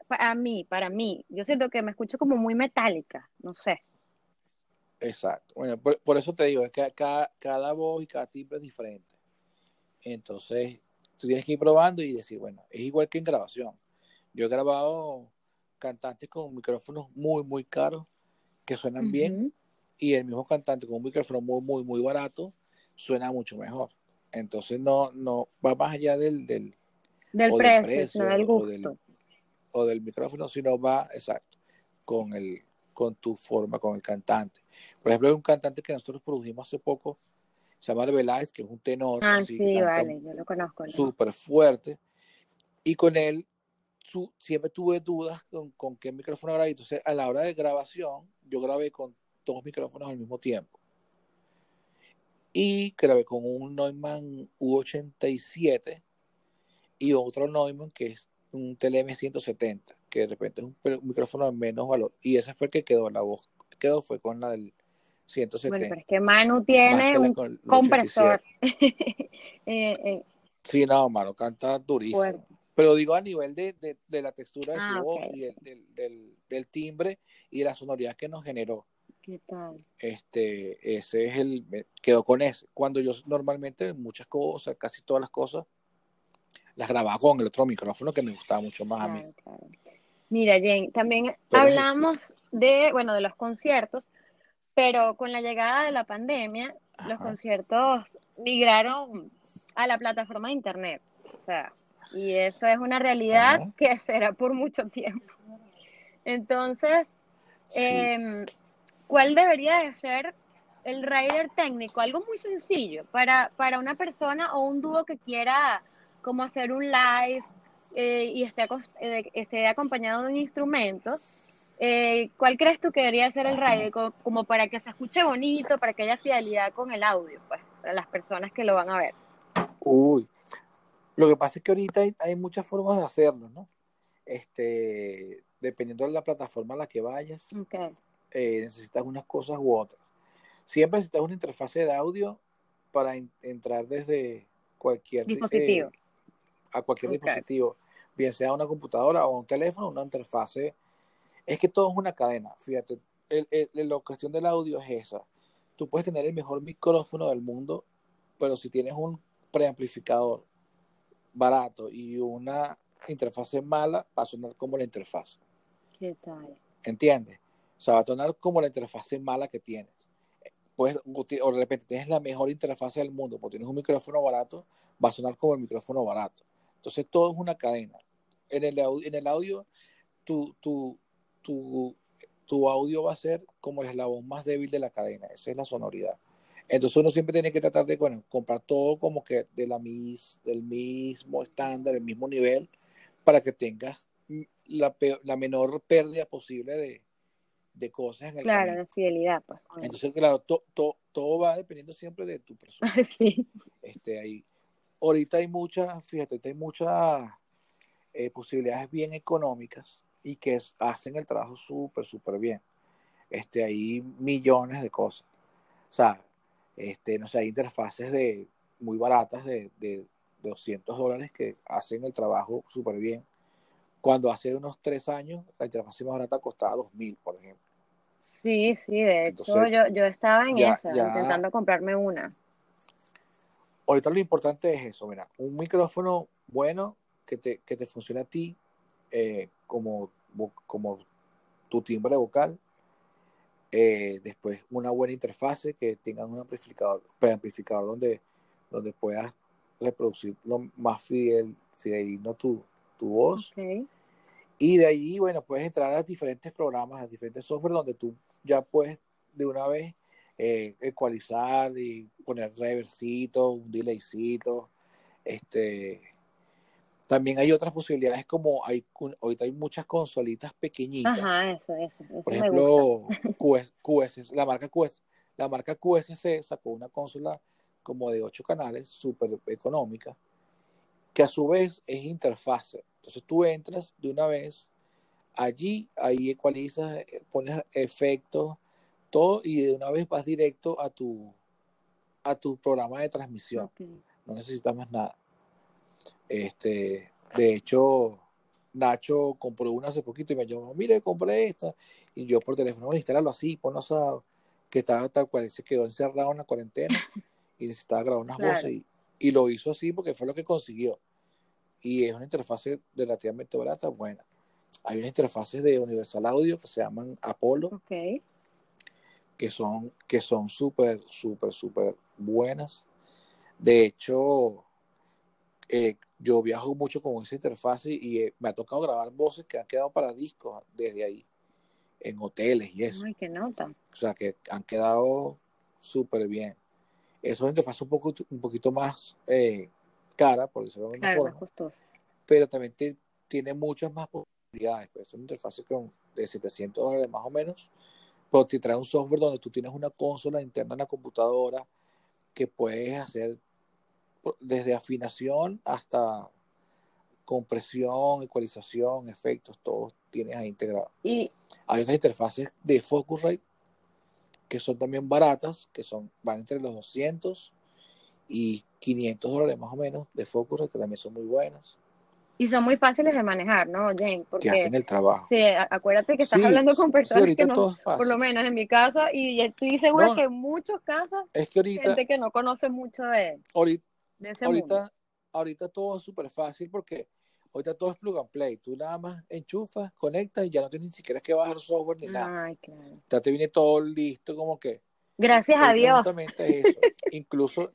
para mí, para mí, yo siento que me escucho como muy metálica, no sé. Exacto. Bueno, por, eso te digo, es que cada, cada voz y cada timbre es diferente. Entonces, tú tienes que ir probando y decir, bueno, es igual que en grabación. Yo he grabado cantantes con micrófonos muy, muy caros que suenan bien y el mismo cantante con un micrófono muy, muy, muy barato suena mucho mejor. Entonces no, no va más allá del, del, del precio, del gusto. O del, micrófono, sino va, exacto, con el con tu forma, con el cantante. Por ejemplo, hay un cantante que nosotros produjimos hace poco, se llama Arbeláez, que es un tenor. Ah, sí, vale, yo lo conozco. Súper fuerte. Y con él su, siempre tuve dudas con, con qué micrófono grabar. Entonces, a la hora de grabación, yo grabé con dos micrófonos al mismo tiempo y grabé con un Neumann U87 y otro Neumann que es un TLM 170, que de repente es un, micrófono de menos valor. Y ese fue el que quedó, la voz quedó fue con la del 170. Bueno, pero es que Manu tiene un compresor. [LAUGHS] Eh, eh. Sí, no, Manu canta durísimo. Pero digo a nivel de, de, la textura de su ah, voz y del, del, del timbre y de la sonoridad que nos generó. ¿Qué tal? Este, ese es el, quedó con ese. Cuando yo normalmente muchas cosas, casi todas las cosas, las grababa con el otro micrófono que me gustaba mucho más a mí. Mira, Jane, también hablamos de, bueno, de los conciertos, pero con la llegada de la pandemia, los conciertos migraron a la plataforma de internet. O sea, y eso es una realidad que [LAUGHS] será por mucho tiempo. Entonces, eh, ¿cuál debería de ser el rider técnico? Algo muy sencillo para, para una persona o un dúo que quiera como hacer un live eh, y esté, eh, esté acompañado de un instrumento. Eh, ¿Cuál crees tú que debería ser el rider como, para que se escuche bonito, para que haya fidelidad con el audio, pues, para las personas que lo van a ver? Uy, lo que pasa es que ahorita hay, muchas formas de hacerlo, ¿no? Este, dependiendo de la plataforma a la que vayas. Okay. Eh, necesitas unas cosas u otras. Siempre necesitas una interfase de audio para entrar desde cualquier dispositivo. A cualquier dispositivo, bien sea una computadora o un teléfono, una interfase. Es que todo es una cadena, fíjate. la cuestión del audio es esa. Tú puedes tener el mejor micrófono del mundo, pero si tienes un preamplificador barato y una interfase mala, va a sonar como la interfase. ¿Qué tal? ¿Entiendes? O sea, va a sonar como la interfase mala que tienes. Pues, o de repente tienes la mejor interfase del mundo, porque tienes un micrófono barato, va a sonar como el micrófono barato. Entonces todo es una cadena. En el, en el audio, tu, tu, tu, tu audio va a ser como el eslabón más débil de la cadena. Esa es la sonoridad. Entonces uno siempre tiene que tratar de, bueno, comprar todo como que de la mis, del mismo estándar, el mismo nivel, para que tengas la, la menor pérdida posible de, de cosas en el Claro, de fidelidad, pues. Entonces, claro, todo va dependiendo siempre de tu persona. [LAUGHS] sí. Este, ahí, ahorita hay muchas, fíjate, hay muchas eh, posibilidades bien económicas y que hacen el trabajo súper, súper bien. Este, hay millones de cosas. O sea, este, no sé, hay interfaces de muy baratas de, de 200 dólares que hacen el trabajo súper bien cuando hace unos tres años la interfaz más barata costaba dos mil, por ejemplo. Sí, sí, de hecho yo, yo estaba en esa, intentando comprarme una. Ahorita lo importante es eso, mira, un micrófono bueno que te, que te funcione a ti eh, como, como tu timbre vocal. Eh, después una buena interfase que tenga un amplificador, amplificador donde, donde puedas reproducir lo más fidel, fidelino tu, tu voz. Y de ahí, bueno, puedes entrar a diferentes programas, a diferentes software donde tú ya puedes de una vez eh, ecualizar y poner reversito, un delaycito, este, también hay otras posibilidades como hay ahorita hay muchas consolitas pequeñitas. Ajá, eso, eso. Por ejemplo, QS, [LAUGHS] la marca QS, la marca QSC sacó una consola como de ocho canales, súper económica, que a su vez es interfase. Entonces tú entras de una vez allí, ahí ecualizas, eh, pones efectos, todo, y de una vez vas directo a tu a tu programa de transmisión. No necesitas más nada. Este, de hecho, Nacho compró una hace poquito y me llamó, mire, compré esta. Y yo por teléfono, instalarlo así, ponnos a que estaba tal cual, se quedó encerrado en la cuarentena [LAUGHS] y necesitaba grabar unas voces y, lo hizo así porque fue lo que consiguió. Y es una interfase relativamente barata, buena. Hay unas interfaces de Universal Audio que se llaman Apollo, que son que son súper, súper, súper buenas. De hecho, eh, yo viajo mucho con esa interfaz y eh, me ha tocado grabar voces que han quedado para discos desde ahí, en hoteles y eso. Ay, qué nota. O sea, que han quedado súper bien. Es una interfaz un, poco, un poquito más eh, cara, por decirlo de alguna forma. Pero también tiene muchas más posibilidades. Pues es una interfaz con, de 700 dólares más o menos, pero te trae un software donde tú tienes una consola interna en la computadora que puedes hacer desde afinación hasta compresión, ecualización, efectos, todos tienes ahí integrado. Y hay otras interfaces de Focusrite que son también baratas, que son van entre los 200 y 500 dólares más o menos de Focusrite, que también son muy buenas. Y son muy fáciles de manejar, ¿no, Jane? Porque, que hacen el trabajo. Sí, acuérdate que estás hablando con personas que no, por lo menos en mi casa, y estoy segura que en muchos casos, es que ahorita, gente que no conoce mucho de, ahorita, ahorita, ahorita todo es súper fácil porque ahorita todo es plug and play. Tú nada más enchufas, conectas y ya no tienes ni siquiera que bajar software ni nada. Ay, claro. Ya te viene todo listo, como que. Gracias a Dios. Justamente eso. [LAUGHS] incluso,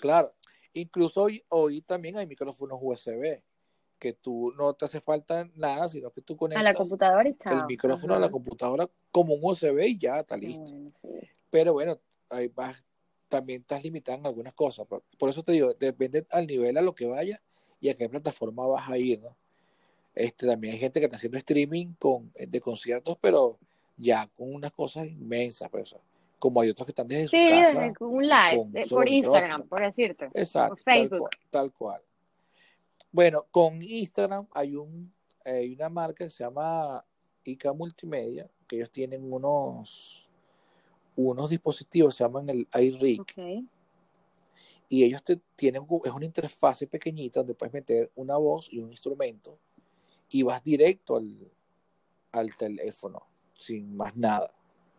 claro, incluso hoy, hoy también hay micrófonos USB que tú no te hace falta nada, sino que tú conectas a la computadora y el micrófono a la computadora como un USB y ya está listo. Pero bueno, ahí vas también estás limitado en algunas cosas. Por, eso te digo, depende al nivel a lo que vaya y a qué plataforma vas a ir, ¿no? Este, también hay gente que está haciendo streaming con, eh, de conciertos, pero ya con unas cosas inmensas, pues, como hay otros que están desde su casa. Sí, un live, eh, por Instagram, por decirte. Exacto. Por Facebook. Tal cual, Bueno, con Instagram hay un hay una marca que se llama ICA Multimedia, que ellos tienen unos unos dispositivos se llaman el iRig. Y ellos te tienen, es una interfase pequeñita donde puedes meter una voz y un instrumento y vas directo al, al teléfono, sin más nada.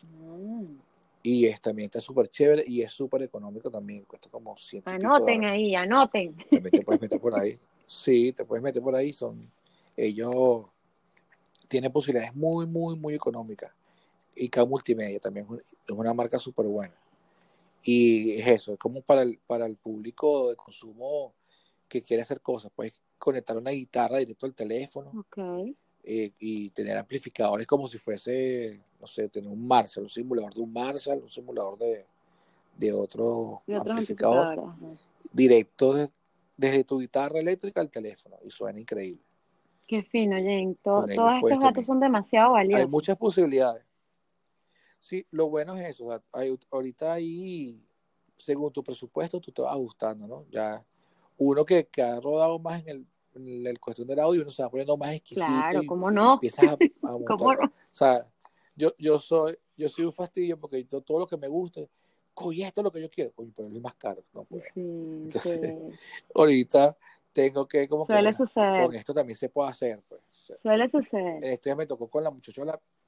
Mm. Y es, también está súper chévere y es súper económico también, cuesta como 100 Anoten ahí, anoten. También te puedes meter por ahí. [LAUGHS] Sí, te puedes meter por ahí. Son, ellos tienen posibilidades muy, muy, muy económicas y K Multimedia también es una marca súper buena. Y es eso, es como para el, para el público de consumo que quiere hacer cosas. Puedes conectar una guitarra directo al teléfono eh, y tener amplificadores como si fuese, no sé, tener un Marshall, un simulador de un Marshall, un simulador de, de otro amplificador directo desde tu guitarra eléctrica al teléfono y suena increíble. Qué fino, Jane. todos estos datos son demasiado valiosos. Hay muchas posibilidades. Sí, lo bueno es eso. ahorita ahí, según tu presupuesto, tú te vas ajustando, ¿no? Ya uno que, que ha rodado más en el, en el cuestión del audio, uno se va poniendo más exquisito. Claro, ¿cómo no? Empiezas a, [LAUGHS] ¿Cómo no? O sea, yo, yo soy, yo soy un fastidio porque todo lo que me gusta, coño, esto es lo que yo quiero, coño, pero es más caro, no puedo. Sí, [LAUGHS] ahorita tengo que, como que, con esto también se puede hacer, pues Suele suceder. Este me tocó con la muchacha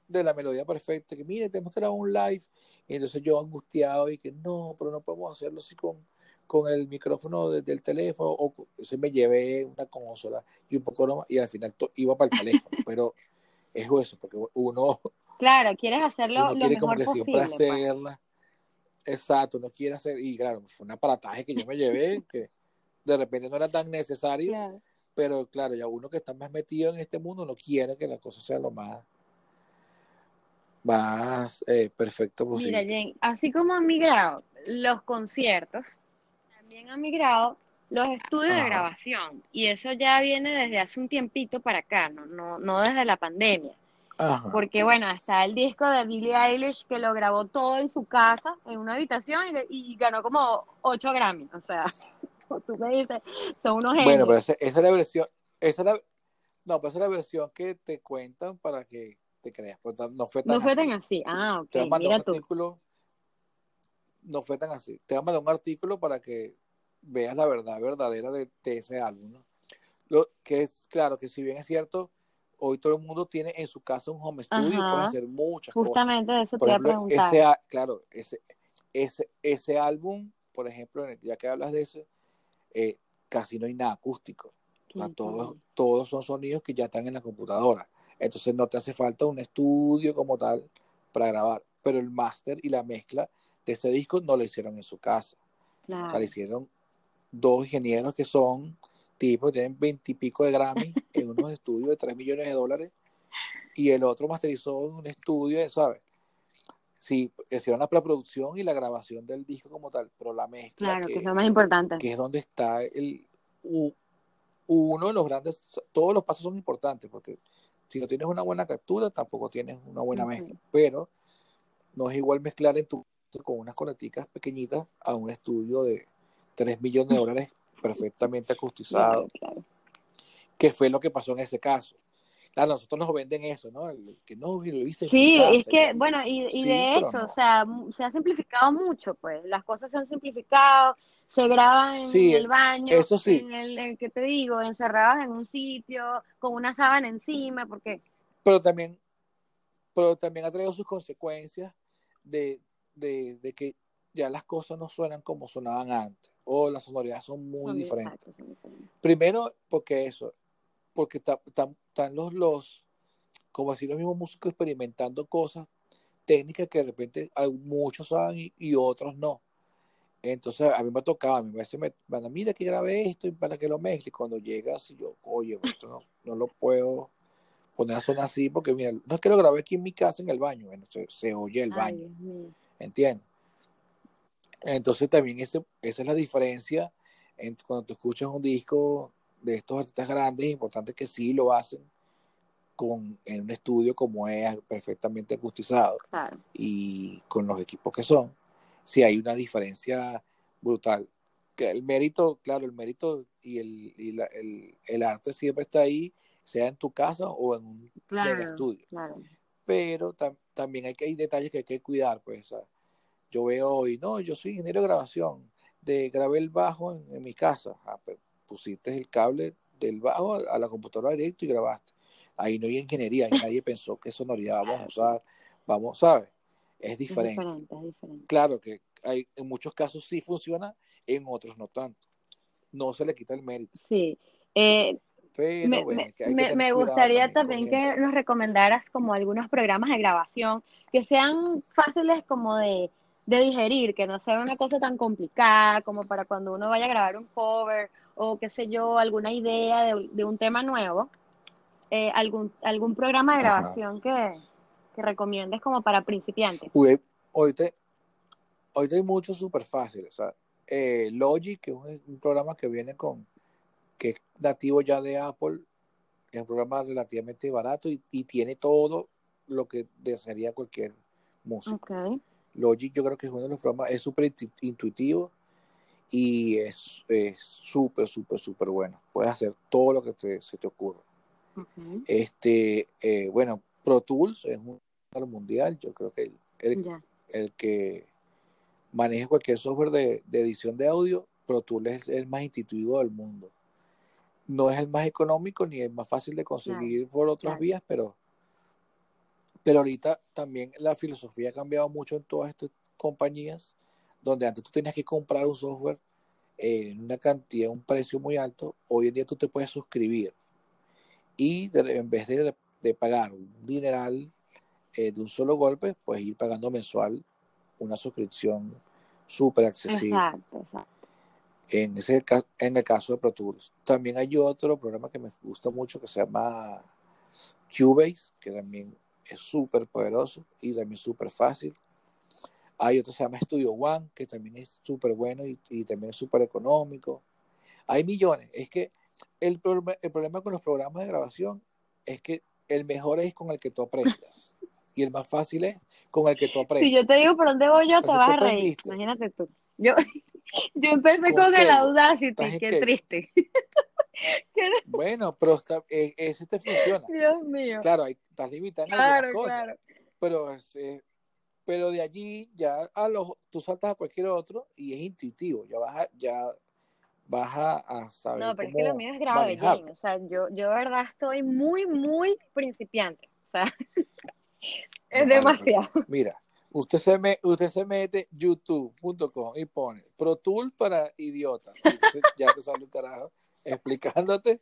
de la melodía perfecta, que mire, tenemos que grabar un live. Y entonces yo angustiado y que no, pero no podemos hacerlo así con, con el micrófono desde el teléfono. O se me llevé una consola y un poco nomás, y al final iba para el teléfono. [LAUGHS] pero es eso, porque uno. Claro, quieres hacerlo lo mejor posible. Pues. hacerla. Exacto, no quiere hacer. Y claro, fue un aparataje que yo me llevé [LAUGHS] que de repente no era tan necesario. Pero claro, ya uno que está más metido en este mundo no quiere que la cosa sea lo más más eh, perfecto posible. Mira, Jen, así como han migrado los conciertos, también han migrado los estudios de grabación. Y eso ya viene desde hace un tiempito para acá, no, no, no desde la pandemia. Porque bueno, está el disco de Billie Eilish que lo grabó todo en su casa, en una habitación, y, ganó como 8 Grammys. O sea, [LAUGHS] tú me dices, son unos genios. Bueno, pero esa, es la versión, esa es la, no, pero esa es la versión que te cuentan para que te creas. Pues, no fue tan no fue tan así. Ah, ok. Te Mira un artículo, no fue tan así. Te voy a mandar un artículo para que veas la verdad verdadera de, ese álbum. ¿no? Lo que es claro que si bien es cierto, hoy todo el mundo tiene en su casa un home studio y puede hacer muchas cosas. Justamente eso te iba a preguntar. Ese, claro, ese, ese, ese álbum, por ejemplo, ya que hablas de eso, eh, casi no hay nada acústico. todos, todos son sonidos que ya están en la computadora. Entonces no te hace falta un estudio como tal para grabar. Pero el máster y la mezcla de ese disco no lo hicieron en su casa. O sea, lo hicieron dos ingenieros que son tipos tienen veintipico de Grammy [LAUGHS] en unos estudios de tres millones de dólares y el otro masterizó en un estudio, ¿sabes? Sí, hicieron la preproducción y la grabación del disco como tal, pero la mezcla. Claro, que, es lo más importante. Que es donde está el uno de los grandes, todos los pasos son importantes, porque si no tienes una buena captura, tampoco tienes una buena mezcla. Pero no es igual mezclar en tu con unas coneticas pequeñitas a un estudio de 3 millones de dólares perfectamente acustizado. Que fue lo que pasó en ese caso. Claro, nosotros nos venden eso, ¿no? que no, lo hice. Sí, es que, bueno, y, de hecho, o sea, se ha simplificado mucho, pues. Las cosas se han simplificado, se graban en el baño, eso sí. en el, que te digo, encerradas en un sitio, con una sábana encima, porque... Pero también, pero también ha traído sus consecuencias de, de, de que ya las cosas no suenan como sonaban antes o las sonoridades son muy diferentes. Primero, porque eso, porque están los, los, como así los mismos músicos experimentando cosas técnicas que de repente hay muchos saben y, otros no. Entonces a mí me tocaba, a mí a veces me van a mira que grabé esto y para que lo mezcle. Cuando llegas y yo, oye, esto no, no lo puedo poner a sonar así porque mira, no es que lo grabé aquí en mi casa en el baño, bueno, se, oye el baño. ¿Entiendes? Entonces también ese, esa es la diferencia cuando tú escuchas un disco de estos artistas grandes, importantes que sí lo hacen con, en un estudio como es, perfectamente acustizado y con los equipos que son, sí hay una diferencia brutal. Que el mérito, claro, el mérito y el, y la, el, el, arte siempre está ahí, sea en tu casa o en un estudio. Pero también hay, que, hay detalles que hay que cuidar, pues, yo veo hoy, no, yo soy ingeniero de grabación, de grabé el bajo en, mi casa, ah, pues, pusiste el cable del bajo a, la computadora directo y grabaste. Ahí no hay ingeniería, nadie [LAUGHS] pensó qué sonoridad vamos a usar, vamos, ¿sabes? Es diferente. Claro que hay, en muchos casos sí funciona, en otros no tanto. No se le quita el mérito. Sí. Eh, me, gustaría también, que nos recomendaras como algunos programas de grabación que sean fáciles como de, de digerir, que no sea una cosa tan complicada como para cuando uno vaya a grabar un cover o qué sé yo, alguna idea de, un tema nuevo, eh, algún, algún programa de grabación que, que, recomiendes como para principiantes. Uy, ahorita, hay muchos súper fáciles. Eh, Logic, que es un, programa que viene con, que es nativo ya de Apple, es un programa relativamente barato y, y tiene todo lo que desearía cualquier músico. Okay. Logic yo creo que es uno de los programas, es súper intuitivo y es súper, súper, súper bueno. Puedes hacer todo lo que se te ocurra. Este, eh, bueno, Pro Tools es un mundial, yo creo que el, el, que maneja cualquier software de, edición de audio, Pro Tools es el más intuitivo del mundo. no es el más económico ni el más fácil de conseguir por otras vías, pero, pero ahorita también la filosofía ha cambiado mucho en todas estas compañías, donde antes tú tenías que comprar un software en una cantidad, un precio muy alto, hoy en día tú te puedes suscribir y en vez de, de, pagar un dineral eh, de un solo golpe, puedes ir pagando mensual una suscripción súper accesible. Exacto, exacto. En, ese, en el caso de Pro Tools. También hay otro programa que me gusta mucho que se llama Cubase, que también es súper poderoso y también súper fácil. Hay otro que se llama Studio One, que también es súper bueno y, y, también es súper económico. Hay millones. Es que el, el problema con los programas de grabación es que el mejor es con el que tú aprendas. y el más fácil es con el que tú aprendes. Si yo te digo por dónde voy yo, te vas a reír. Imagínate tú. Yo, [LAUGHS] yo empecé con, el Audacity, qué triste. [LAUGHS] [LAUGHS] bueno, pero está, e, ese te funciona. Dios mío. Claro, hay, estás limitando claro, cosas. Claro. Pero, eh, pero de allí ya a los, tú saltas a cualquier otro y es intuitivo. Ya vas a, ya vas a, saber. No, pero es que lo mío es grave, O sea, yo, yo de verdad estoy muy, muy principiante. O sea, [LAUGHS] es demasiado. Mira, usted se, me, usted se mete youtube.com y pone Pro Tool para idiotas. ya te sale un carajo explicándote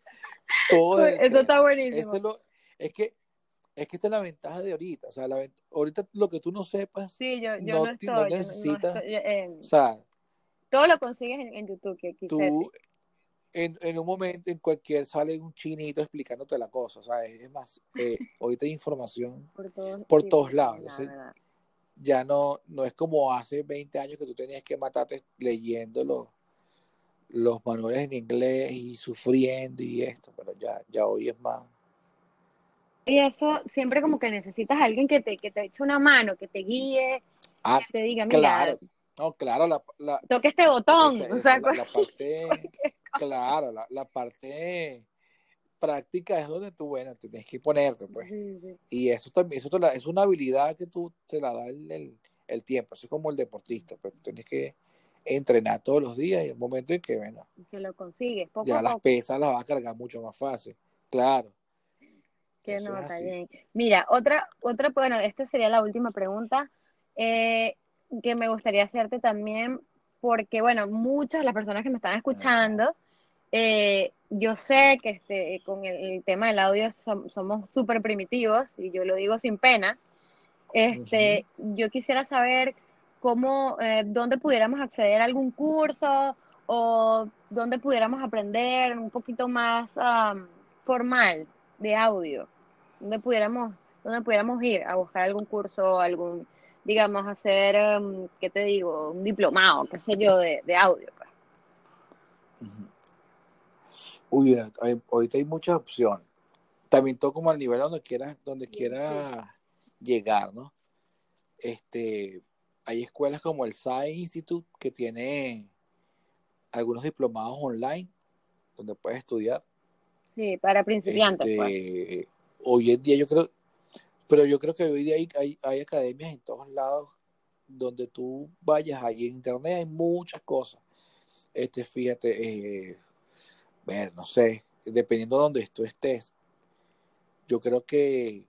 todo. Eso está buenísimo. es, que es que esta es la ventaja de ahorita. O sea, la, ahorita lo que tú no sepas, sí, yo, yo no, estoy, necesitas. o sea, todo lo consigues en, YouTube. Que, tú, en, en, un momento, en cualquier, sale un chinito explicándote la cosa. O sea, es, más, eh, [LAUGHS] ahorita hay información por, todos lados ya no, no es como hace 20 años que tú tenías que matarte leyendo los, manuales en inglés y sufriendo y esto, pero ya, ya hoy es más. Y eso siempre como que necesitas a alguien que te, que te eche una mano, que te guíe, ah, que te diga, mira, claro. No, claro, la, la toque este botón. o sea, la, parte, [LAUGHS] claro, la, la parte práctica es donde tú, bueno, tienes que ponerte, pues. Y eso también, eso es una habilidad que tú te la da el, el, tiempo, eso es como el deportista, pues tienes que entrenar todos los días y un momento en que, bueno, que lo consigues, poco ya las pesas las vas a cargar mucho más fácil, claro. Que no, está bien. Mira, otra, otra, bueno, esta sería la última pregunta eh, que me gustaría hacerte también, porque, bueno, muchas de las personas que me están escuchando, eh, yo sé que este, con el, tema del audio somos súper primitivos y yo lo digo sin pena. Este, Yo quisiera saber cómo, eh, dónde pudiéramos acceder a algún curso o dónde pudiéramos aprender un poquito más formal de audio, dónde pudiéramos, dónde pudiéramos ir a buscar algún curso, algún, digamos, hacer, um, ¿qué te digo? Un diplomado, qué sé yo, de, de audio. Pues. Uy, ahorita hay muchas opciones. También todo como al nivel donde quieras, donde quiera llegar, ¿no? Este, hay escuelas como el SAI Institute que tiene algunos diplomados online donde puedes estudiar. Sí, para principiantes. Pues. Este, hoy en día yo creo, pero yo creo que hoy día hay, hay, academias en todos lados donde tú vayas, ahí en internet hay muchas cosas. Este, fíjate, eh, ver, no sé, dependiendo de donde tú estés, yo creo que,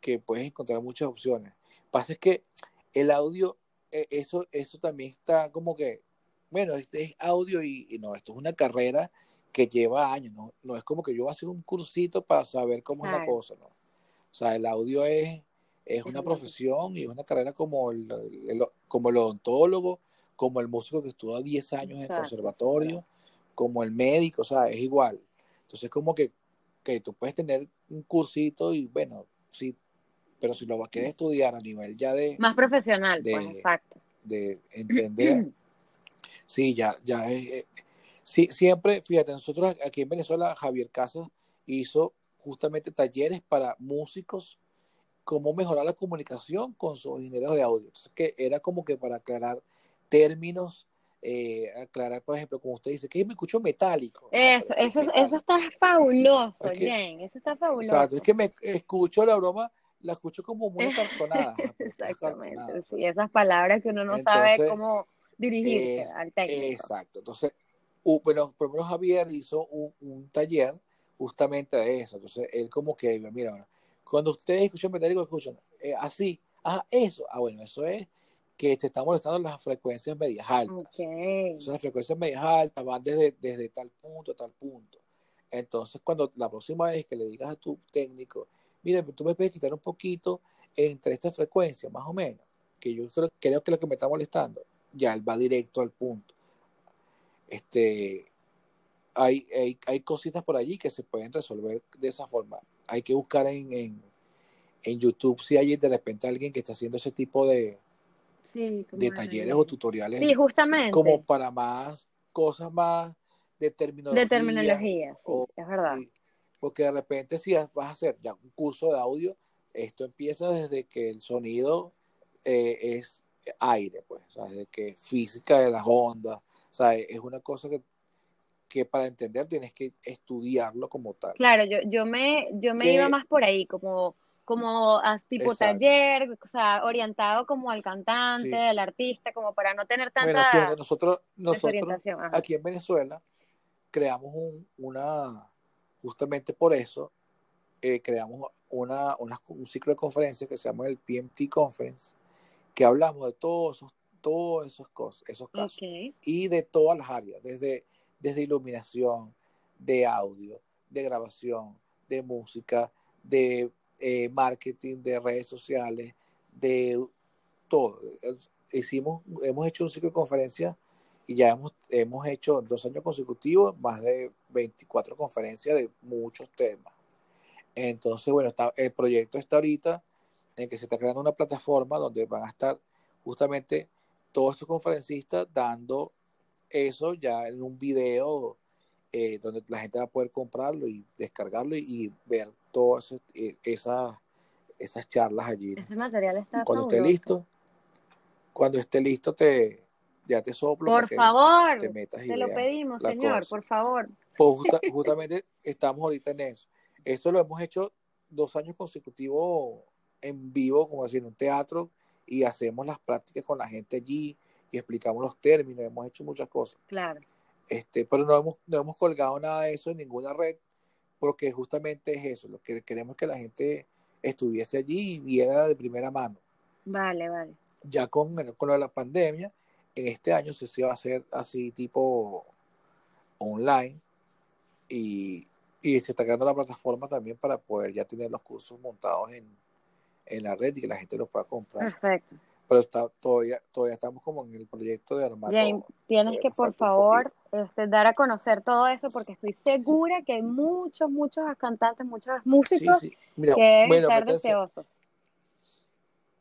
que puedes encontrar muchas opciones. Pasa es que el audio, eso, eso también está como que, bueno, este es audio y, no, esto es una carrera que lleva años, ¿no? No es como que yo voy a hacer un cursito para saber cómo es la cosa, ¿no? O sea, el audio es, es una profesión y es una carrera como el, como el odontólogo, como el músico que estudia 10 años en el conservatorio como el médico, o sea, es igual. Entonces, como que, que tú puedes tener un cursito y bueno, sí, pero si lo querer estudiar a nivel ya de... Más profesional, pues, exacto. De entender. [CLEARS THROAT] sí, ya, ya es... Eh, sí, siempre, fíjate, nosotros aquí en Venezuela, Javier Casas hizo justamente talleres para músicos, cómo mejorar la comunicación con sus ingenieros de audio. Entonces, que era como que para aclarar términos eh, aclarar, por ejemplo, como usted dice, que me escucho metálico. Eso, eso, eso está fabuloso, bien, eso está fabuloso. Exacto, es que me escucho la broma, la escucho como muy acartonada. [LAUGHS] Exactamente, sí, esas palabras que uno no sabe cómo dirigirse al técnico. Exacto, entonces bueno, por ejemplo, Javier hizo un, taller justamente de eso. Entonces, él como que, mira, cuando ustedes escuchan metálico, escuchan eh, así, ah, eso, ah, bueno, eso es que te están molestando las frecuencias medias altas. Okay. las frecuencias medias altas van desde, desde tal punto a tal punto. Entonces, cuando la próxima vez que le digas a tu técnico, mire, tú me puedes quitar un poquito entre estas frecuencias, más o menos, que yo creo, creo que es lo que me está molestando, ya él va directo al punto. Este, hay, hay, hay cositas por allí que se pueden resolver de esa forma. Hay que buscar en, en, en YouTube si hay de repente alguien que está haciendo ese tipo de, de talleres o tutoriales. Sí, justamente. Como para más cosas más de terminología. De terminología, sí, es verdad. Porque de repente si vas a hacer ya un curso de audio, esto empieza desde que el sonido eh, es aire, pues, o sea, desde que física de las ondas, o sea, es una cosa que, que para entender tienes que estudiarlo como tal. Claro, yo, yo me, yo me iba más por ahí, como como a tipo taller, o sea, orientado como al cantante, al artista, como para no tener tanta bueno, nosotros, nosotros aquí en Venezuela creamos un, una, justamente por eso, eh, creamos una, un ciclo de conferencias que se llama el PMT Conference, que hablamos de todos esos, todos esos, cosas, esos casos y de todas las áreas, desde, desde iluminación, de audio, de grabación, de música, de eh, marketing, de redes sociales, de todo. Hicimos, hemos hecho un ciclo de conferencias y ya hemos, hemos hecho dos años consecutivos más de 24 conferencias de muchos temas. Entonces, bueno, está, el proyecto está ahorita en que se está creando una plataforma donde van a estar justamente todos estos conferencistas dando eso ya en un video eh, donde la gente va a poder comprarlo y descargarlo y ver todas eh, esas, esas charlas allí. Ese material está Cuando esté listo, cuando esté listo te ya te soplo. Por favor, te, lo pedimos, señor, por favor. Pues [LAUGHS] justamente estamos ahorita en eso. Esto lo hemos hecho dos años consecutivos en vivo, como así en un teatro, y hacemos las prácticas con la gente allí y explicamos los términos, hemos hecho muchas cosas. Claro. Este, pero no hemos, no hemos colgado nada de eso en ninguna red, porque justamente es eso, lo que queremos que la gente estuviese allí y viera de primera mano. Vale, vale. Ya con, con la pandemia, este año se va a hacer así tipo online y, y se está creando la plataforma también para poder ya tener los cursos montados en, en la red y que la gente los pueda comprar. Perfecto pero está, todavía, todavía estamos como en el proyecto de armar. James, tienes que por favor este, dar a conocer todo eso porque estoy segura que hay muchos, muchos cantantes, muchos músicos que deben bueno, estar métanse, deseosos.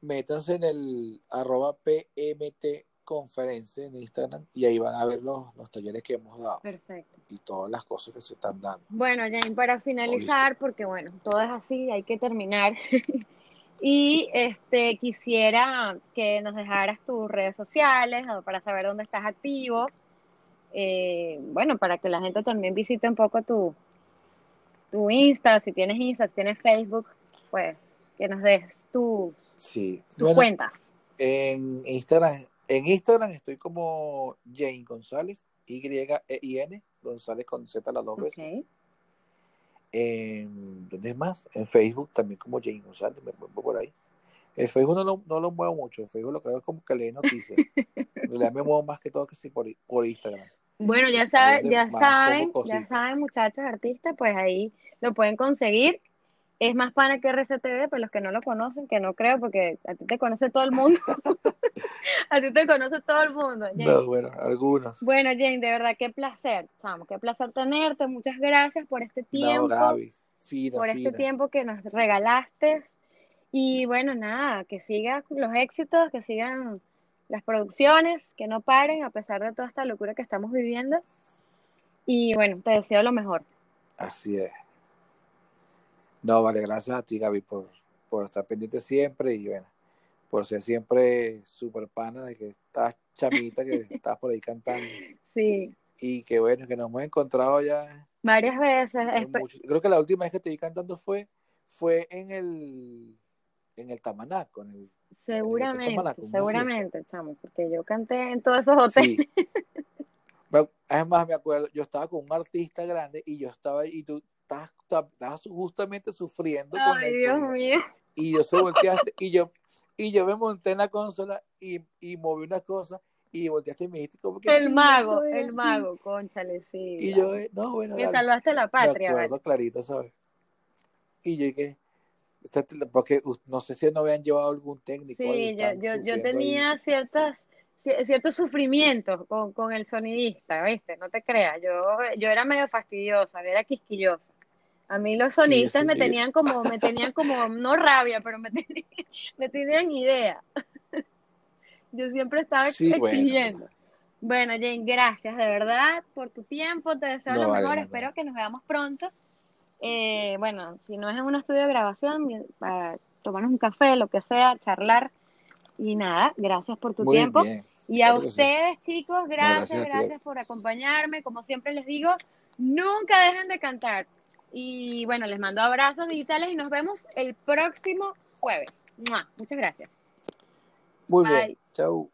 Métanse en el arroba PMT conferencia en Instagram y ahí van a ver los, los talleres que hemos dado. Perfecto. Y todas las cosas que se están dando. Bueno, Jane, para finalizar, porque bueno, todo es así, hay que terminar. [LAUGHS] Y este quisiera que nos dejaras tus redes sociales para saber dónde estás activo. Eh, bueno, para que la gente también visite un poco tu, tu Insta, si tienes Insta, si tienes Facebook, pues que nos des tus, sí. tus cuentas. En Instagram, en Instagram estoy como Jane González, Y-E-I-N, González con Z las dos veces. En, ¿Dónde es más? En Facebook también como Jane González, me muevo por ahí. El Facebook no lo, no lo muevo mucho, el Facebook lo creo es como que lee noticias. le me muevo más que todo que sí por, por Instagram. Bueno, ya saben, ya saben, ya saben muchachos artistas, pues ahí lo pueden conseguir es más pana que RCTV, pues los que no lo conocen, que no creo, porque a ti te conoce todo el mundo. [LAUGHS] a ti te conoce todo el mundo. No, bueno, algunos. Bueno, Jane, de verdad, qué placer, chamo, qué placer tenerte. Muchas gracias por este tiempo. No, por este tiempo que nos regalaste. Y bueno, nada, que sigan los éxitos, que sigan las producciones, que no paren a pesar de toda esta locura que estamos viviendo. Y bueno, te deseo lo mejor. Así es. No, vale, gracias a ti, Gaby, por, por estar pendiente siempre y bueno, por ser siempre súper pana de que estás chamita, que [LAUGHS] estás por ahí cantando. Sí. Y que bueno, que nos hemos encontrado ya. Varias veces. Creo que la última vez que te vi cantando fue, fue en el en el Tamanaco, en el Seguramente, seguramente, chamo, porque yo canté en todos esos hoteles. [LAUGHS] Es más, me acuerdo, yo estaba con un artista grande y yo estaba ahí y tú estabas, justamente sufriendo con Ay, Dios mío. Y yo se volteaste y yo, y yo me monté en la consola y, y moví una cosa y volteaste y me dijiste como que el mago, el mago, conchale, sí. Y yo, no, bueno, me salvaste la patria. Me acuerdo clarito, ¿sabes? Y yo dije, porque no sé si no habían llevado algún técnico. Sí, yo, yo, yo, tenía ciertas ciertos sufrimientos con, con, el sonidista, ¿viste? No te creas, yo, yo era medio fastidiosa, era quisquillosa. A mí los sonistas me tenían como, me tenían como, no rabia, pero me [LAUGHS] tenían, me tenían idea. [LAUGHS] Yo siempre estaba exigiendo. Bueno. Jane, gracias de verdad por tu tiempo, te deseo lo mejor, espero que nos veamos pronto. Eh, bueno, si no es en un estudio de grabación, para tomarnos un café, lo que sea, charlar. Y nada, gracias por tu tiempo. Y a ustedes, chicos, gracias, gracias, por acompañarme. Como siempre les digo, nunca dejen de cantar. Y bueno, les mando abrazos digitales y nos vemos el próximo jueves. Muchas gracias. Muy bien. Chau.